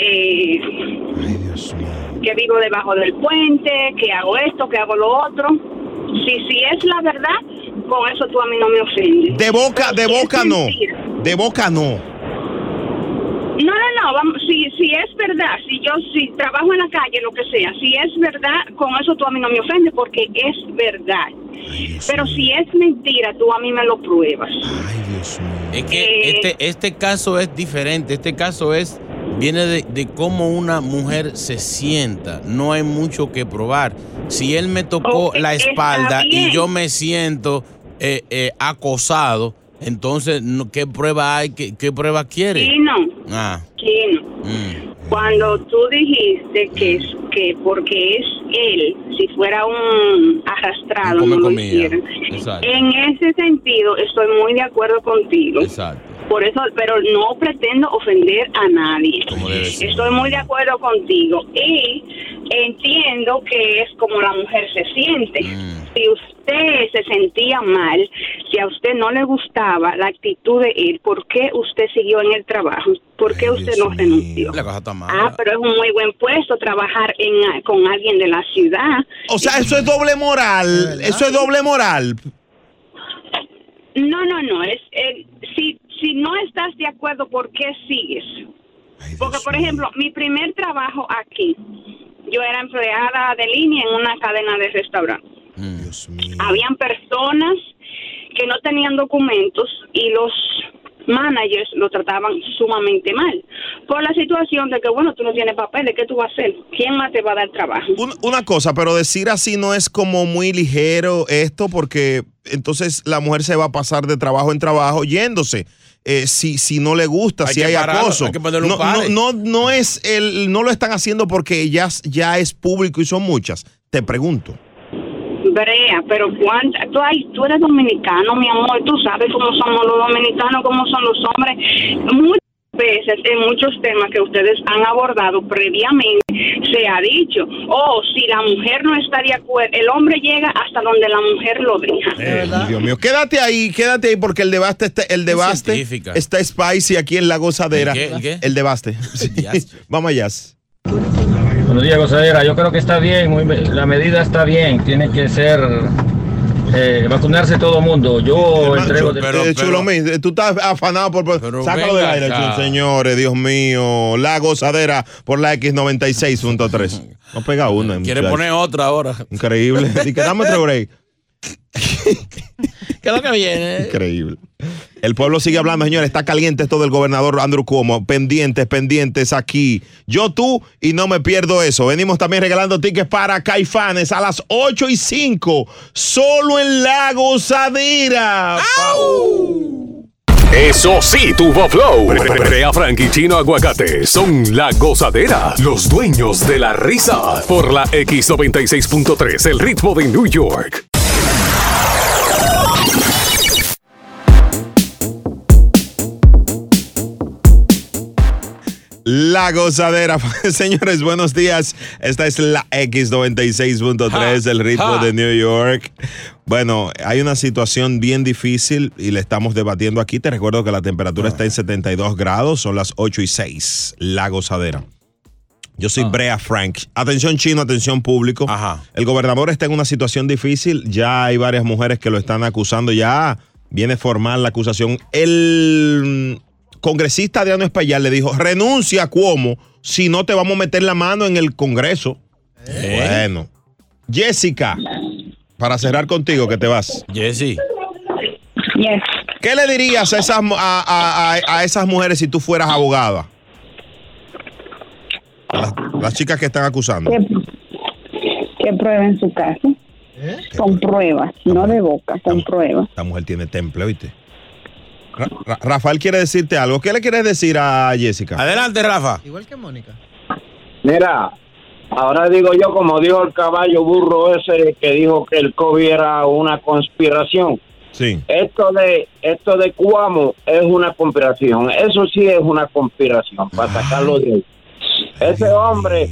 Eh, que vivo debajo del puente, que hago esto, que hago lo otro. Si, si es la verdad, con eso tú a mí no me ofendes. De boca, de Si boca no. mentira, De boca no. No, no, no, vamos, si, si es verdad, si yo si trabajo en la calle, lo que sea, si es verdad, con eso tú a mí no me ofendes porque es verdad. Pero si es mentira, tú a mí me lo pruebas. Es que este, este caso es diferente. Este caso es viene de, de cómo una mujer se sienta. No hay mucho que probar. Si él me tocó la espalda y yo me siento eh, eh, acosado, entonces, ¿qué prueba hay? ¿Qué, qué prueba quiere? Ah, mm. Cuando tú dijiste que, que porque es él, si fuera un arrastrado, come no lo hicieran. En ese sentido, estoy muy de acuerdo contigo. Exacto. Por eso, pero no pretendo ofender a nadie. Estoy muy de acuerdo contigo y entiendo que es como la mujer se siente. Mm. Si usted se sentía mal, si a usted no le gustaba la actitud de él, ¿por qué usted siguió en el trabajo? ¿Por qué usted no renunció? La cosa está mal. Ah, pero es un muy buen puesto trabajar en, con alguien de la ciudad. O sea, eso es doble moral. Eso es doble moral. No, no, no. Es eh, si si no estás de acuerdo, ¿por qué sigues? Porque, por ejemplo, mi primer trabajo aquí, yo era empleada de línea en una cadena de restaurantes. Habían personas que no tenían documentos y los managers lo trataban sumamente mal. Por la situación de que, bueno, tú no tienes papel, ¿de qué tú vas a hacer? ¿Quién más te va a dar trabajo? Un- una cosa, pero decir así no es como muy ligero esto porque entonces la mujer se va a pasar de trabajo en trabajo yéndose. Eh, si, si no le gusta, Hay si que hay pararlo, acoso. hay que ponerle un no, pare. no, no, no es el, no lo están haciendo porque ya, ya es público y son muchas. Te pregunto. Brea, pero cuánta, tú, ay, tú eres dominicano, mi amor, tú sabes cómo somos los dominicanos, cómo son los hombres. Muchas veces en muchos temas que ustedes han abordado previamente se ha dicho, oh, si la mujer no está de acuerdo, el hombre llega hasta donde la mujer lo deja. Ay, Dios mío, quédate ahí, quédate ahí porque el debate está, el debate científica. está spicy aquí en la gozadera. ¿El qué? ¿El qué? El debate. [laughs] [laughs] Vamos allá. Buenos días, gozadera. Yo creo que está bien, muy- la medida está bien. Tiene que ser eh, vacunarse todo el mundo. Yo entrego. de- Eh, Chulo, mi, eh, tú estás afanado por... por- sácalo del aire. Chulo, señores, Dios mío. La gozadera por la X96.3. No pega una. Quiere muchacho. poner otra ahora. Increíble. Di que dame otro break. ¿Qué es lo que viene? Increíble. El pueblo sigue hablando, señores. Está caliente esto del gobernador Andrew Cuomo. Pendientes, pendientes aquí. Yo, tú y no me pierdo eso. Venimos también regalando tickets para Caifanes a las 8 y 5. Solo en la gozadera. Eso sí, tuvo flow. Brea Frank y Chino Aguacate son la gozadera, los dueños de la risa. Por la X96.3, el ritmo de New York. La gozadera. [laughs] Señores, buenos días. Esta es la X96.3, el ritmo de New York. Bueno, hay una situación bien difícil y le estamos debatiendo aquí. Te recuerdo que la temperatura está en 72 grados, son las 8 y 6. La gozadera. Yo soy Brea Frank. Atención chino, atención público. El gobernador está en una situación difícil. Ya hay varias mujeres que lo están acusando. Ya viene formal la acusación. El congresista Adriano Espaillat le dijo, renuncia Cuomo si no te vamos a meter la mano en el Congreso. Bueno. Jessica, para cerrar contigo, que te vas. Jessy. ¿Qué le dirías a esas, a, a- esas mujeres si tú fueras abogada? A Las, las chicas que están acusando. que, que prueben su caso. Con pruebas, no de boca, con pruebas. Esta mujer tiene temple, ¿oíste? Ra- Ra- Rafael quiere decirte algo. ¿Qué le quieres decir a Jessica? Adelante, Rafa. Igual que Mónica. Mira, ahora digo yo, como dijo el caballo burro ese que dijo que el COVID era una conspiración. Sí. Esto de esto de Cuamo es una conspiración. Eso sí es una conspiración para sacarlo de ahí. Ese hombre,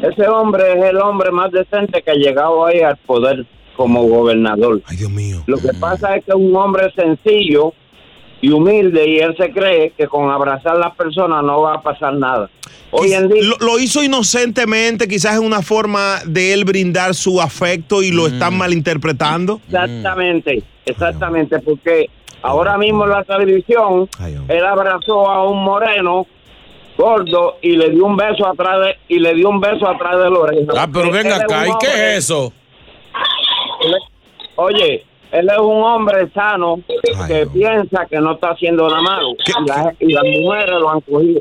ese hombre es el hombre más decente que ha llegado ahí al poder como gobernador. Ay, Dios mío. Lo que pasa es que es un hombre sencillo y humilde y él se cree que con abrazar a las personas no va a pasar nada. Hoy en día Lo, lo hizo inocentemente, quizás es una forma de él brindar su afecto y lo están malinterpretando. Exactamente, exactamente, porque ahora mismo en la televisión él abrazó a un moreno gordo y le dio un beso atrás de y le dio un beso atrás de oreja. Ah, pero venga acá, ¿y qué es eso? Oye, él es un hombre sano que piensa que no está haciendo nada malo y, la- y las mujeres lo han cogido.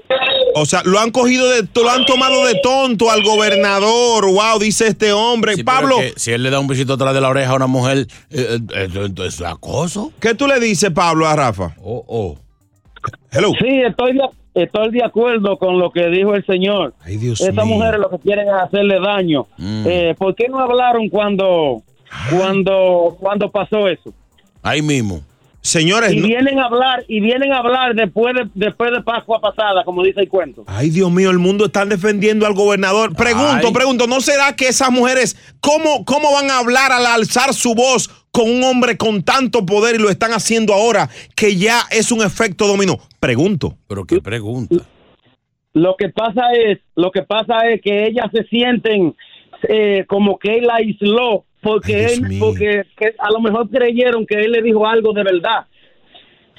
O sea, lo han cogido de, lo han tomado de tonto al gobernador. Wow, dice este hombre. Sí, Pablo, es que si él le da un besito atrás de la oreja a una mujer, eh, eh, eh, ¿es acoso? ¿qué tú le dices, Pablo, a Rafa? Oh, oh. Hello. Sí, estoy de, estoy de acuerdo con lo que dijo el señor. Ay, Dios Estas mío. mujeres lo que quieren es hacerle daño. Mm. Eh, ¿Por qué no hablaron cuando, cuando, cuando pasó eso? Ahí mismo. Señores, Y no- vienen a hablar, y vienen a hablar después de, después de Pascua pasada, como dice el cuento. Ay, Dios mío, el mundo está defendiendo al gobernador. Pregunto, Ay. pregunto, ¿no será que esas mujeres, cómo, cómo van a hablar al alzar su voz con un hombre con tanto poder y lo están haciendo ahora que ya es un efecto dominó? Pregunto. Pero qué pregunta. Lo que pasa es, lo que pasa es que ellas se sienten eh, como que él la aisló porque él, porque que a lo mejor creyeron que él le dijo algo de verdad.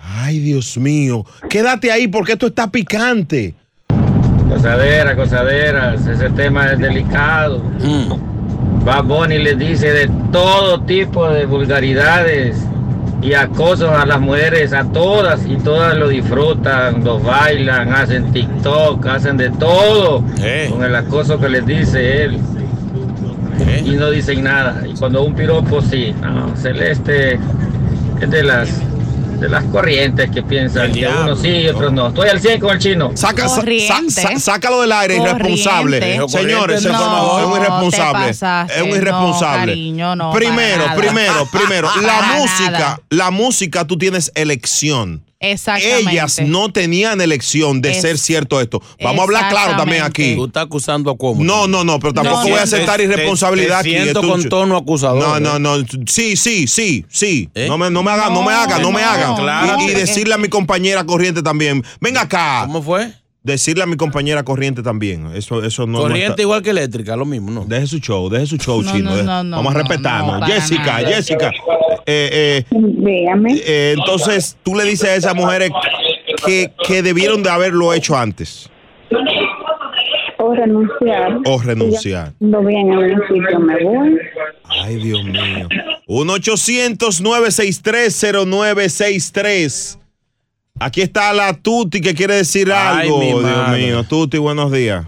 Ay, Dios mío. Quédate ahí porque esto está picante. Cosaderas, cosaderas, ese tema es delicado. Mm. Bad Bunny le dice de todo tipo de vulgaridades y acosan a las mujeres, a todas, y todas lo disfrutan, los bailan, hacen TikTok, hacen de todo con el acoso que les dice él. Y no dicen nada. Y cuando un piropo, sí, no, Celeste es de las de las corrientes que piensan que unos sí y otros no. Estoy al 100 con el chino. Saca, sa- sa- sácalo del aire, Corriente. irresponsable. Señores, es no, un irresponsable. te pasaste, es un no, irresponsable. cariño, no, primero, para nada. primero, primero, [laughs] la música, nada. la música tú tienes elección. Exactamente. Ellas no tenían elección de Es- ser cierto esto. Vamos a hablar claro también aquí. Tú estás acusando a cómo. No, no, no, pero tampoco No, voy a no. aceptar Te- te- irresponsabilidad te aquí. siento Esto- con tono acusador, No, ¿eh? no, no. Sí, sí, sí, sí. No me, no me hagan, no, me No, hagan, no, me no, hagan. claro. Y, y decirle a mi compañera corriente también. Venga acá. ¿Cómo fue? Decirle a mi compañera corriente también. Eso, eso no. no Corriente está- igual que eléctrica, lo mismo, ¿no? Deje su show, deje su show, No, chino. no, no, no, Vamos a no, respetarnos. no, Jessica, nada. Jessica. Eh, eh, eh, entonces, tú le dices a esas mujeres que, que debieron de haberlo hecho antes. O renunciar. O renunciar. No bien en un sitio, me voy. Ay, Dios mío. 1-800-963-0963. Aquí está la Tuti que quiere decir Ay, algo. mi Dios madre. mío. Tuti, buenos días.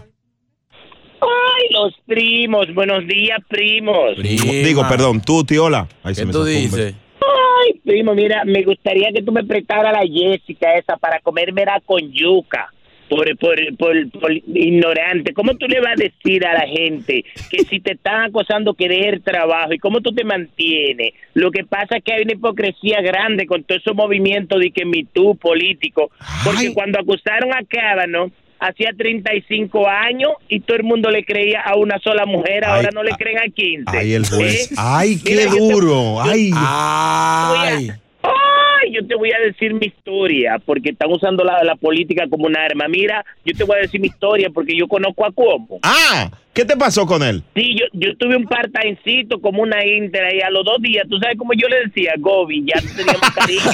Los primos. Buenos días, primos. Digo, perdón, Tuti, hola. Ahí se ¿Qué me tú dices? Ay, primo, mira, me gustaría que tú me prestaras la Jessica esa para comérmela con yuca. Por, por, por, por ignorante. ¿Cómo tú le vas a decir a la gente que si te están acosando que deje el trabajo y cómo tú te mantienes? Lo que pasa es que hay una hipocresía grande con todo ese movimiento de que mi tú político. Porque cuando acusaron a Cábano hacía 35 años y todo el mundo le creía a una sola mujer, ahora no le creen a 15. Ay, el juez. ¿Eh? Ay, qué Mira, yo te- duro. Ay. Ay. Ay, yo te voy a decir mi historia, porque están usando la, la política como un arma. Mira, yo te voy a decir mi historia porque yo conozco a Cuomo. Ah, ¿qué te pasó con él? Sí, yo, yo tuve un part-timecito como una inter y a los dos días, tú sabes cómo yo le decía, Gobi, ya teníamos cariño. [laughs]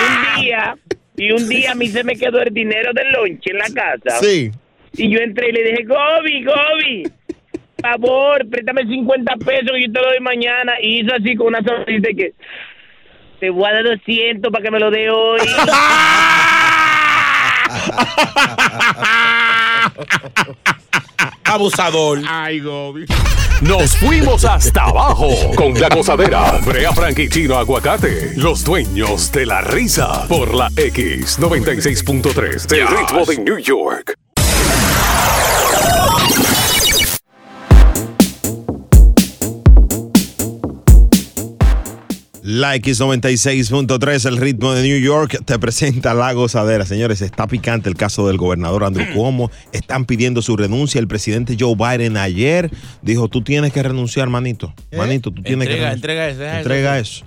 Y un día, y un día a mí se me quedó el dinero del lonche en la casa. Sí. Y yo entré y le dije, Gobi, Gobi, favor, préstame 50 pesos que yo te lo doy mañana. Y hizo así con una sonrisa de que te voy a dar 200 para que me lo dé hoy. [laughs] Abusador. [laughs] Ay, Gobi. Nos fuimos hasta abajo con la gozadera. Brea Frank y Chino Aguacate, los dueños de la risa. Por la X96.3, el ritmo de New York. La X96.3, el ritmo de New York, te presenta la gozadera. Señores, está picante el caso del gobernador Andrew Cuomo. Están pidiendo su renuncia. El presidente Joe Biden ayer dijo, tú tienes que renunciar, manito. Manito, tú tienes que Entrega, renunciar. entrega eso. Entrega eso.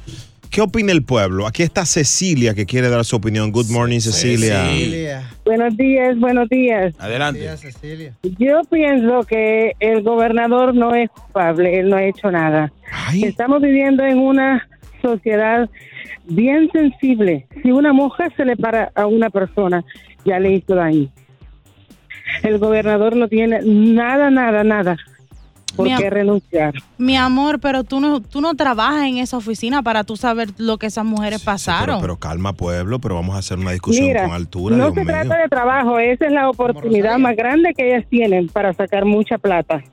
¿Qué opina el pueblo? Aquí está Cecilia que quiere dar su opinión. Good morning, Cecilia. Buenos días, buenos días. Adelante. Yo pienso que el gobernador no es culpable, él no ha hecho nada. Estamos viviendo en una sociedad bien sensible. Si una mujer se le para a una persona, ya le hizo daño. El gobernador no tiene nada, nada, nada por Mi qué renunciar. Mi amor, pero tú no, tú no trabajas en esa oficina para tú saber lo que esas mujeres pasaron. Pero calma, pueblo, pero vamos a hacer una discusión Mira, con altura. no Dios se mío. trata de trabajo, esa es la oportunidad más grande que ellas tienen para sacar mucha plata.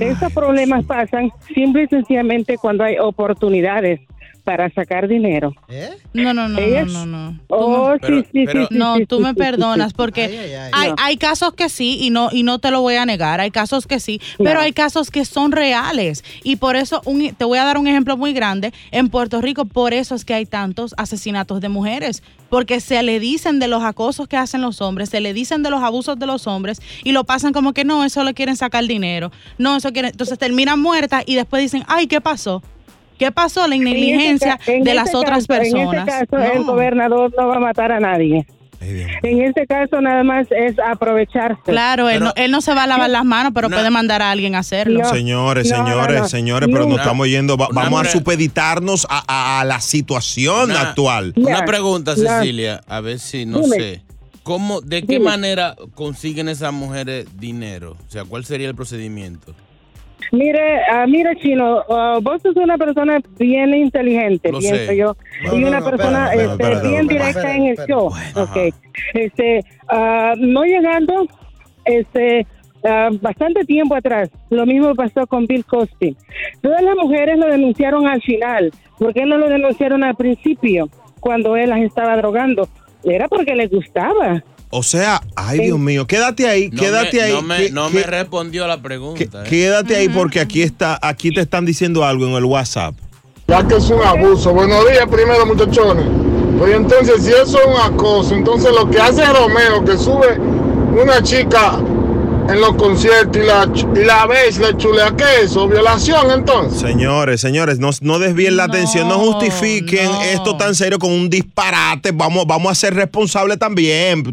Esos problemas pasan simple y sencillamente cuando hay oportunidades para sacar dinero. No, no, no, Ellas- no, no, no. Oh, me- sí, sí, sí, sí, No, sí, tú sí, me perdonas porque ay. hay, No. hay casos que sí y no y no te lo voy a negar. Hay casos que sí, pero hay casos que son reales y por eso un- te voy a dar un ejemplo muy grande. En Puerto Rico por eso es que hay tantos asesinatos de mujeres porque se le dicen de los acosos que hacen los hombres, se le dicen de los abusos de los hombres y lo pasan como que no, eso le quieren sacar dinero, no, eso quieren, entonces terminan muertas y después dicen, ay, ¿qué pasó? ¿Qué pasó? La negligencia de las otras caso- personas. En ese caso, el gobernador no va a matar a nadie. En este caso, nada más es aprovecharse. Claro, él, no, él no se va a lavar las manos, pero puede mandar a alguien a hacerlo. Señores, señores, señores, pero nos estamos yendo. va- vamos a supeditarnos a, a- a la situación Una- actual. Una pregunta, Cecilia, a ver si no Dime. sé. ¿Cómo, ¿De qué Dime. manera consiguen esas mujeres dinero? O sea, ¿cuál sería el procedimiento? Mire, ah, mire, Chino, ah, vos sos una persona bien inteligente, Lo pienso sé. yo. No, y no, una no, persona espera, este, espera, bien espera, directa en el show. Ok. Este, ah, no llegando, este, bastante tiempo atrás, lo mismo pasó con Bill Cosby. Todas las mujeres lo denunciaron al final. ¿Por qué no lo denunciaron al principio, cuando él las estaba drogando? Era porque les gustaba. O sea, ay Dios mío, quédate ahí, No quédate me, ahí. No me, no respondió la pregunta. eh. Quédate ahí porque aquí está, aquí te están diciendo algo en el WhatsApp. Ya que es un abuso. Buenos días primero, muchachones. Oye, entonces, si eso es un acoso, entonces lo que hace Romeo, que sube una chica en los conciertos y la, y la ve y le chulea, ¿qué es eso? ¿Violación entonces? Señores, señores, no, no desvíen la atención, no justifiquen esto tan serio con un disparate. Vamos, vamos a ser responsables también.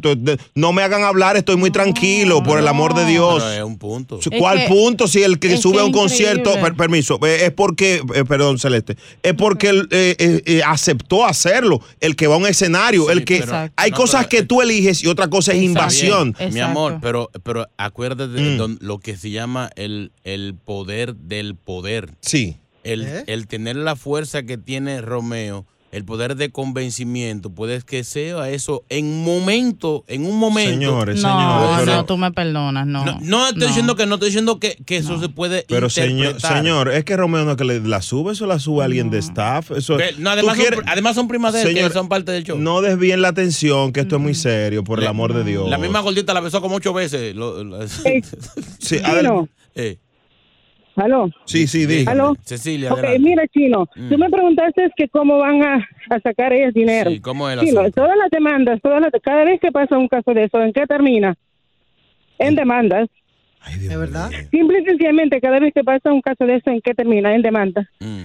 No me hagan hablar, estoy muy tranquilo, por el amor de Dios. Pero es un punto. ¿Cuál Es que- punto? Si el que sube a un concierto, per- permiso, eh, es porque, eh, perdón, Celeste, es porque él eh, eh, eh, aceptó hacerlo. El que va a un escenario, el que. pero- hay no, cosas pero- que tú eliges y otra cosa es invasión. Bien, Mi amor, pero, pero acuérdate de Mm. don- lo que se llama el, el poder del poder. Sí. El, ¿Eh? el tener la fuerza que tiene Romeo, el poder de convencimiento, puede que sea eso en momento, en un momento. Señores, No, no, tú me perdonas, no. No, no estoy diciendo que no, estoy diciendo que, que eso se puede Pero señor, interpretar. señor, es que Romeo no es que le- la sube, eso la sube alguien de staff. Eso, Que- no, ¿tú además, quieres- son, además son primas de él, Señor, que son parte del show. No desvíen la atención, que esto es muy serio, por el amor de Dios. La misma gordita la besó como ocho veces. Lo- lo- Sí, Chino, Eh, ¿aló? Sí, sí, diga. ¿Aló? Cecilia, Ok, adelante. mira, Chino, Mm. tú me preguntaste que cómo van a, a sacar ellos dinero. Sí, ¿cómo es el Chino, asunto? todas las demandas, todas las, cada vez que pasa un caso de eso, ¿en qué termina? En demandas. ¿Es verdad? Simple y sencillamente, cada vez que pasa un caso de eso, ¿en qué termina? En demanda. Mm.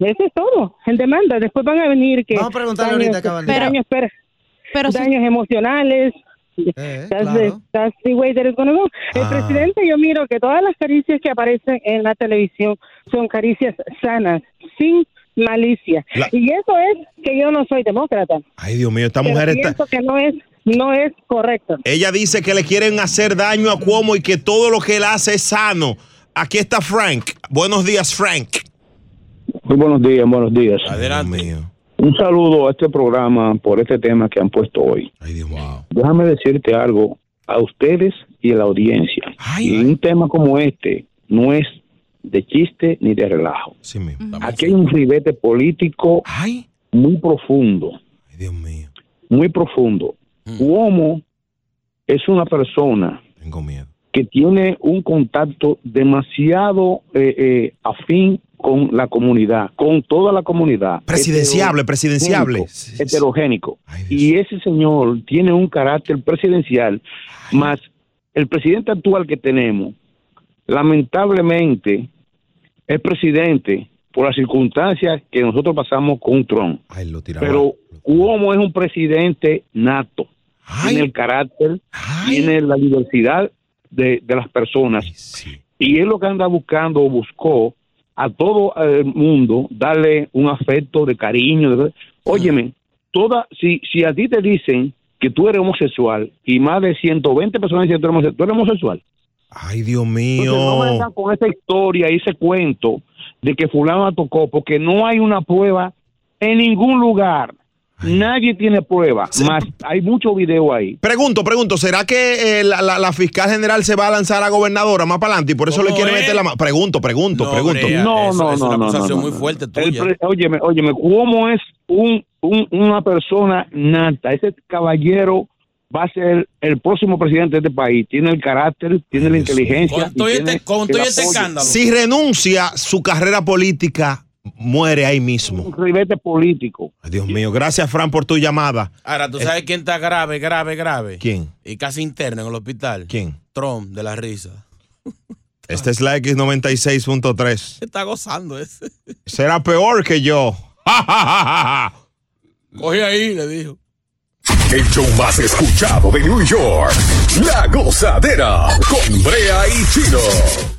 Eso es todo, en demanda. Después van a venir que... Vamos a preguntarle daños, ahorita, caballero. daños, per- pero si- daños emocionales. That's, the, that's the way that it's gonna go. El Ah. presidente, yo miro que todas las caricias que aparecen en la televisión son caricias sanas, sin malicia. La- Y eso es que yo no soy demócrata. Ay, Dios mío, esta Pero mujer está. que no es, no es correcto. Ella dice que le quieren hacer daño a Cuomo y que todo lo que él hace es sano. Aquí está Frank. Buenos días, Frank. Muy buenos días, buenos días. Adelante. Un saludo a este programa por este tema que han puesto hoy. Déjame decirte algo a ustedes y a la audiencia. y un tema como este no es de chiste ni de relajo. Aquí hay un ribete político muy profundo. Muy profundo. Cuomo es una persona que tiene un contacto demasiado eh, eh, afín con la comunidad, con toda la comunidad. Presidenciable, presidenciable. Heterogénico. Y ese señor tiene un carácter presidencial, más el presidente actual que tenemos, lamentablemente, es presidente por las circunstancias que nosotros pasamos con Trump. Pero Cuomo es un presidente nato. Tiene el carácter, tiene la diversidad de, de las personas. Y es lo que anda buscando o buscó a todo el mundo darle un afecto de cariño. Óyeme, toda, si, si a ti te dicen que tú eres homosexual y más de 120 personas dicen que tú eres homosexual, tú eres homosexual. Ay, Dios Entonces, no mío. con esa historia y ese cuento de que fulano la tocó, porque no hay una prueba en ningún lugar. Nadie tiene prueba, más hay mucho video ahí. Pregunto, pregunto, ¿será que eh, la, la- la fiscal general se va a lanzar a gobernadora más para adelante y por eso le ¿Cómo quiere es? meter la mano? Pregunto, pregunto, pregunto. no, no, no, no, no, no, no. El pre- óyeme, óyeme, Cuomo es un, un- una persona nata. Ese caballero va a ser el próximo presidente de este país. Tiene el carácter, tiene la inteligencia. y tiene el apoyo. Si renuncia, su carrera política muere ahí mismo. Un ribete político. Ay, Dios mío, gracias, Fran, por tu llamada. Ahora, ¿tú sabes quién está grave, grave, grave? ¿Quién? Y casi interno en el hospital. ¿Quién? Trump, de la risa. [laughs] Este es la X96.3. Está gozando ese. Será peor que yo. [laughs] Coge ahí, le dijo. El show más escuchado de New York. La gozadera con Brea y Chino.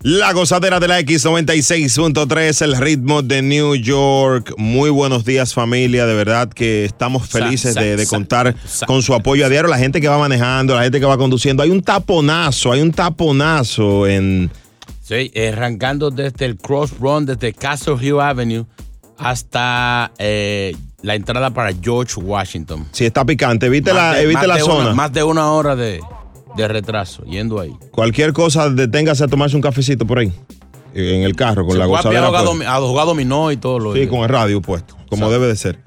La gozadera de la X96.3, el ritmo de New York. Muy buenos días familia, de verdad que estamos felices sa, de, de sa, contar con su apoyo a diario. La gente que va manejando, la gente que va conduciendo. Hay un taponazo, hay un taponazo en... Sí, eh, arrancando desde el Cross Run, desde Castle Hill Avenue hasta eh, la entrada para George Washington. Si está picante, evite Más la, de- evite más la de zona. una- más de una hora de, de retraso yendo ahí. Cualquier cosa, deténgase a tomarse un cafecito por ahí. En el carro, con Se la fue a gozadera. a jugar dominó y todo lo Sí, con el radio puesto, como debe de ser.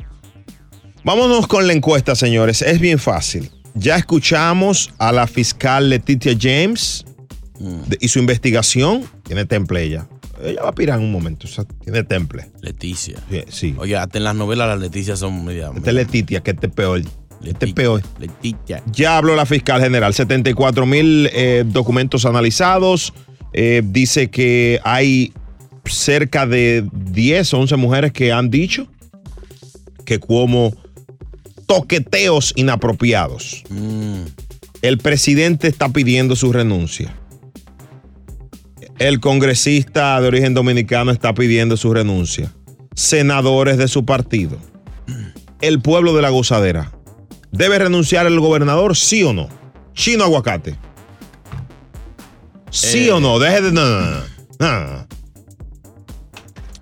Vámonos con la encuesta, señores. Es bien fácil. Ya escuchamos a la fiscal Letitia James de- y su investigación. Tiene temple ella. Ella va a pirar en un momento. o sea, tiene temple. Leticia. Sí, sí. Oye, hasta en las novelas las Leticias son media. Este es Letitia, que este es peor. Este es peor. Leticia. Ya habló la fiscal general. 74 mil eh, documentos analizados. Eh, dice que hay cerca de 10 o 11 mujeres que han dicho que como toqueteos inapropiados. El presidente está pidiendo su renuncia. El congresista de origen dominicano está pidiendo su renuncia. Senadores de su partido. El pueblo de la gozadera. ¿Debe renunciar el gobernador, sí o no? Chino aguacate. ¿Sí Eh. o no? Deje de. No, no, no.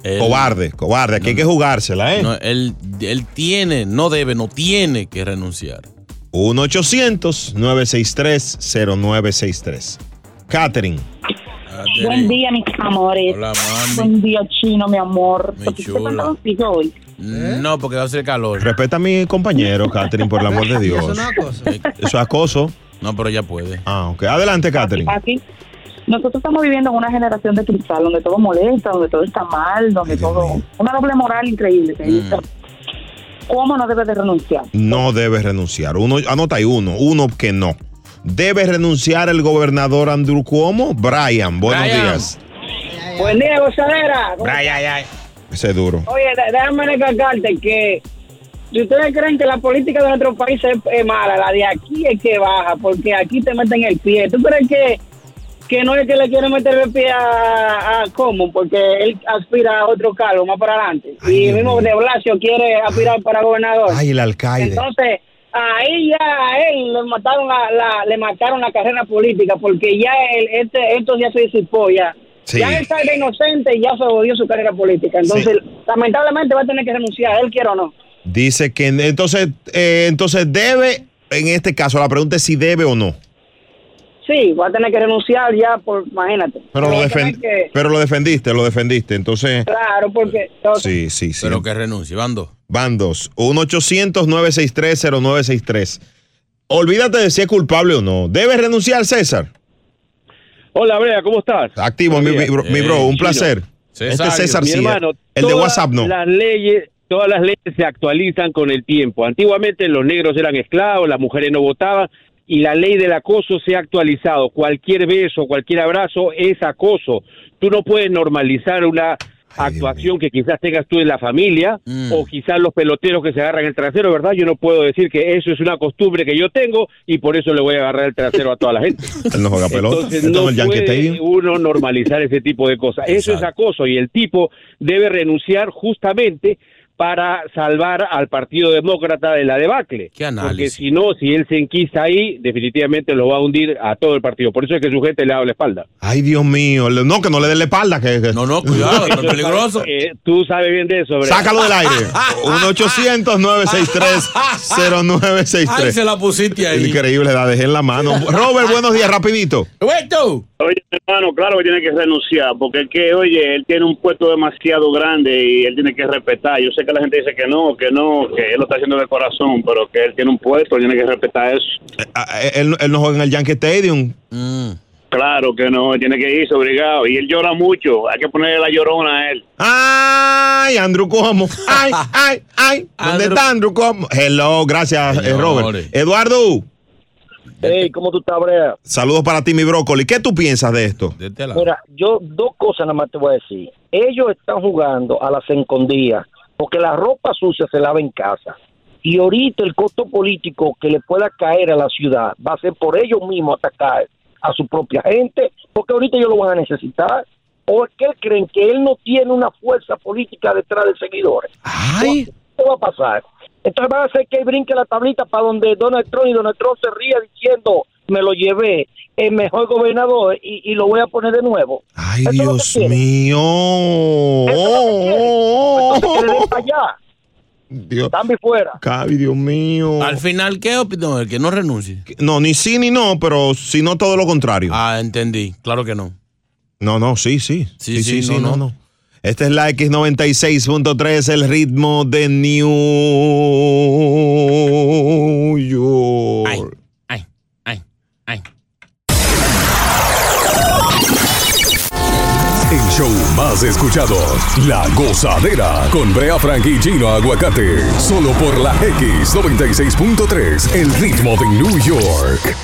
Él- Cobarde, cobarde. Aquí hay que jugársela, ¿eh? No, él, él tiene, no debe, no tiene que renunciar. 1-800-963-0963. Catherine. Buen día, mis amores. Hola, mami. Buen día, chino, mi amor. Mi ¿Por qué te hoy? No, porque va a hacer calor. Respeta a mi compañero, Catherine, por el amor de [laughs] Dios. Eso es acoso. No, pero ya puede. Ah, ok. Adelante, Catherine. Aquí, nosotros estamos viviendo en una generación de cristal donde todo molesta, donde todo está mal, donde todo. Una doble moral increíble. Mm. ¿Cómo no debe de renunciar? No debe renunciar. Uno, anota ahí uno. Uno que no. ¿Debe renunciar el gobernador Andrew Cuomo? Brian, buenos Brian. días. Buen día, gozadera. Ese es duro. Oye, dé- déjame recalcarte que si ustedes creen que la política de nuestro país es, es mala, la de aquí es que baja, porque aquí te meten el pie. ¿Tú crees que, que no es que le quieren meter el pie a, a? Porque él aspira a otro cargo más para adelante. y el mismo de Blasio quiere aspirar para gobernador. Ay, el alcaide. Entonces, ahí ya a él le mataron la, la- le mataron la carrera política porque ya él, este, esto ya se disipó ya. Sí. Ya él salga inocente y ya se odió su carrera política. Entonces, lamentablemente va a tener que renunciar, él quiere o no. Dice que entonces, eh, entonces debe, en este caso, la pregunta es si debe o no. Sí, va a tener que renunciar ya por, imagínate. Pero lo, Va a tener defen- que- pero lo defendiste, lo defendiste. Entonces, claro, porque sí, sí, sí. Pero que renuncie, van dos. Van dos. 1-800-963-0963. Olvídate de si es culpable o no. ¿Debe renunciar, César? Hola, Brea, ¿cómo estás? Activo, mi, mi bro, mi bro, un placer. Este es César Mi hermano, el de WhatsApp no. Las leyes, todas las leyes se actualizan con el tiempo. Antiguamente los negros eran esclavos, las mujeres no votaban y la ley del acoso se ha actualizado. Cualquier beso, cualquier abrazo es acoso. Tú no puedes normalizar una actuación que quizás tengas tú en la familia Mm. o quizás los peloteros que se agarran el trasero, ¿verdad? Yo no puedo decir que eso es una costumbre que yo tengo y por eso le voy a agarrar el trasero a toda la gente. [laughs] Él no juega pelota. Entonces no puede uno normalizar ese tipo de cosas. Eso es acoso y el tipo debe renunciar justamente para salvar al Partido Demócrata de la debacle. Porque análisis? si no, si él se enquista ahí, definitivamente lo va a hundir a todo el partido. Por eso es que su gente le da la espalda. Ay, Dios mío. No, que no le den la espalda. Que, no, no, Eso sabe- eh, tú sabes bien de eso. Brea. Sácalo del aire. [laughs] 1-800-963-0963. Ay, se la pusiste ahí. Increíble, la dejé en la mano. [laughs] Robert, buenos días, rapidito. Oye, hermano, claro que tiene que renunciar, porque es que, oye, él tiene un puesto demasiado grande y él tiene que respetar. Yo sé que la gente dice que no, que no, que él lo está haciendo de corazón, pero que él tiene un puesto, él tiene que respetar eso. Eh, Él, él no juega en el Yankee Stadium. Claro que no, él tiene que irse obligado. Y él llora mucho, hay que ponerle la llorona a él. Ay, Andrew Cuomo. Ay, [laughs] ay, ay. ¿Dónde está Andrew Cuomo? Hello, gracias, eh, Robert. Eduardo, Hey, ¿cómo tú estás, Brea? saludos para ti, mi brócoli. ¿Qué tú piensas de esto? Mira, yo dos cosas nada más te voy a decir. Ellos están jugando a las escondidas porque la ropa sucia se lava en casa. Y ahorita el costo político que le pueda caer a la ciudad va a ser por ellos mismos atacar a su propia gente porque ahorita ellos lo van a necesitar. ¿O es que creen que él no tiene una fuerza política detrás de seguidores? Ay. ¿Qué va a pasar? Entonces van a hacer que él brinque la tablita para donde Donald Trump y Donald Trump se ría diciendo, me lo llevé, el mejor gobernador y, y lo voy a poner de nuevo. Ay, Eso Dios mío. Den para allá. Dios. Tambi fuera. Ay, Dios mío. Al final, ¿qué opinión? El que no renuncie. No, ni sí ni no, pero si no todo lo contrario. Ah, entendí. Claro que no. No, no, sí, sí. Sí, sí, no, no. Esta es la X96.3, el ritmo de New York. Ay, ay, ay. El show más escuchado, La Gozadera, con Brea Frank y Gino Aguacate, solo por la X96.3, el ritmo de New York.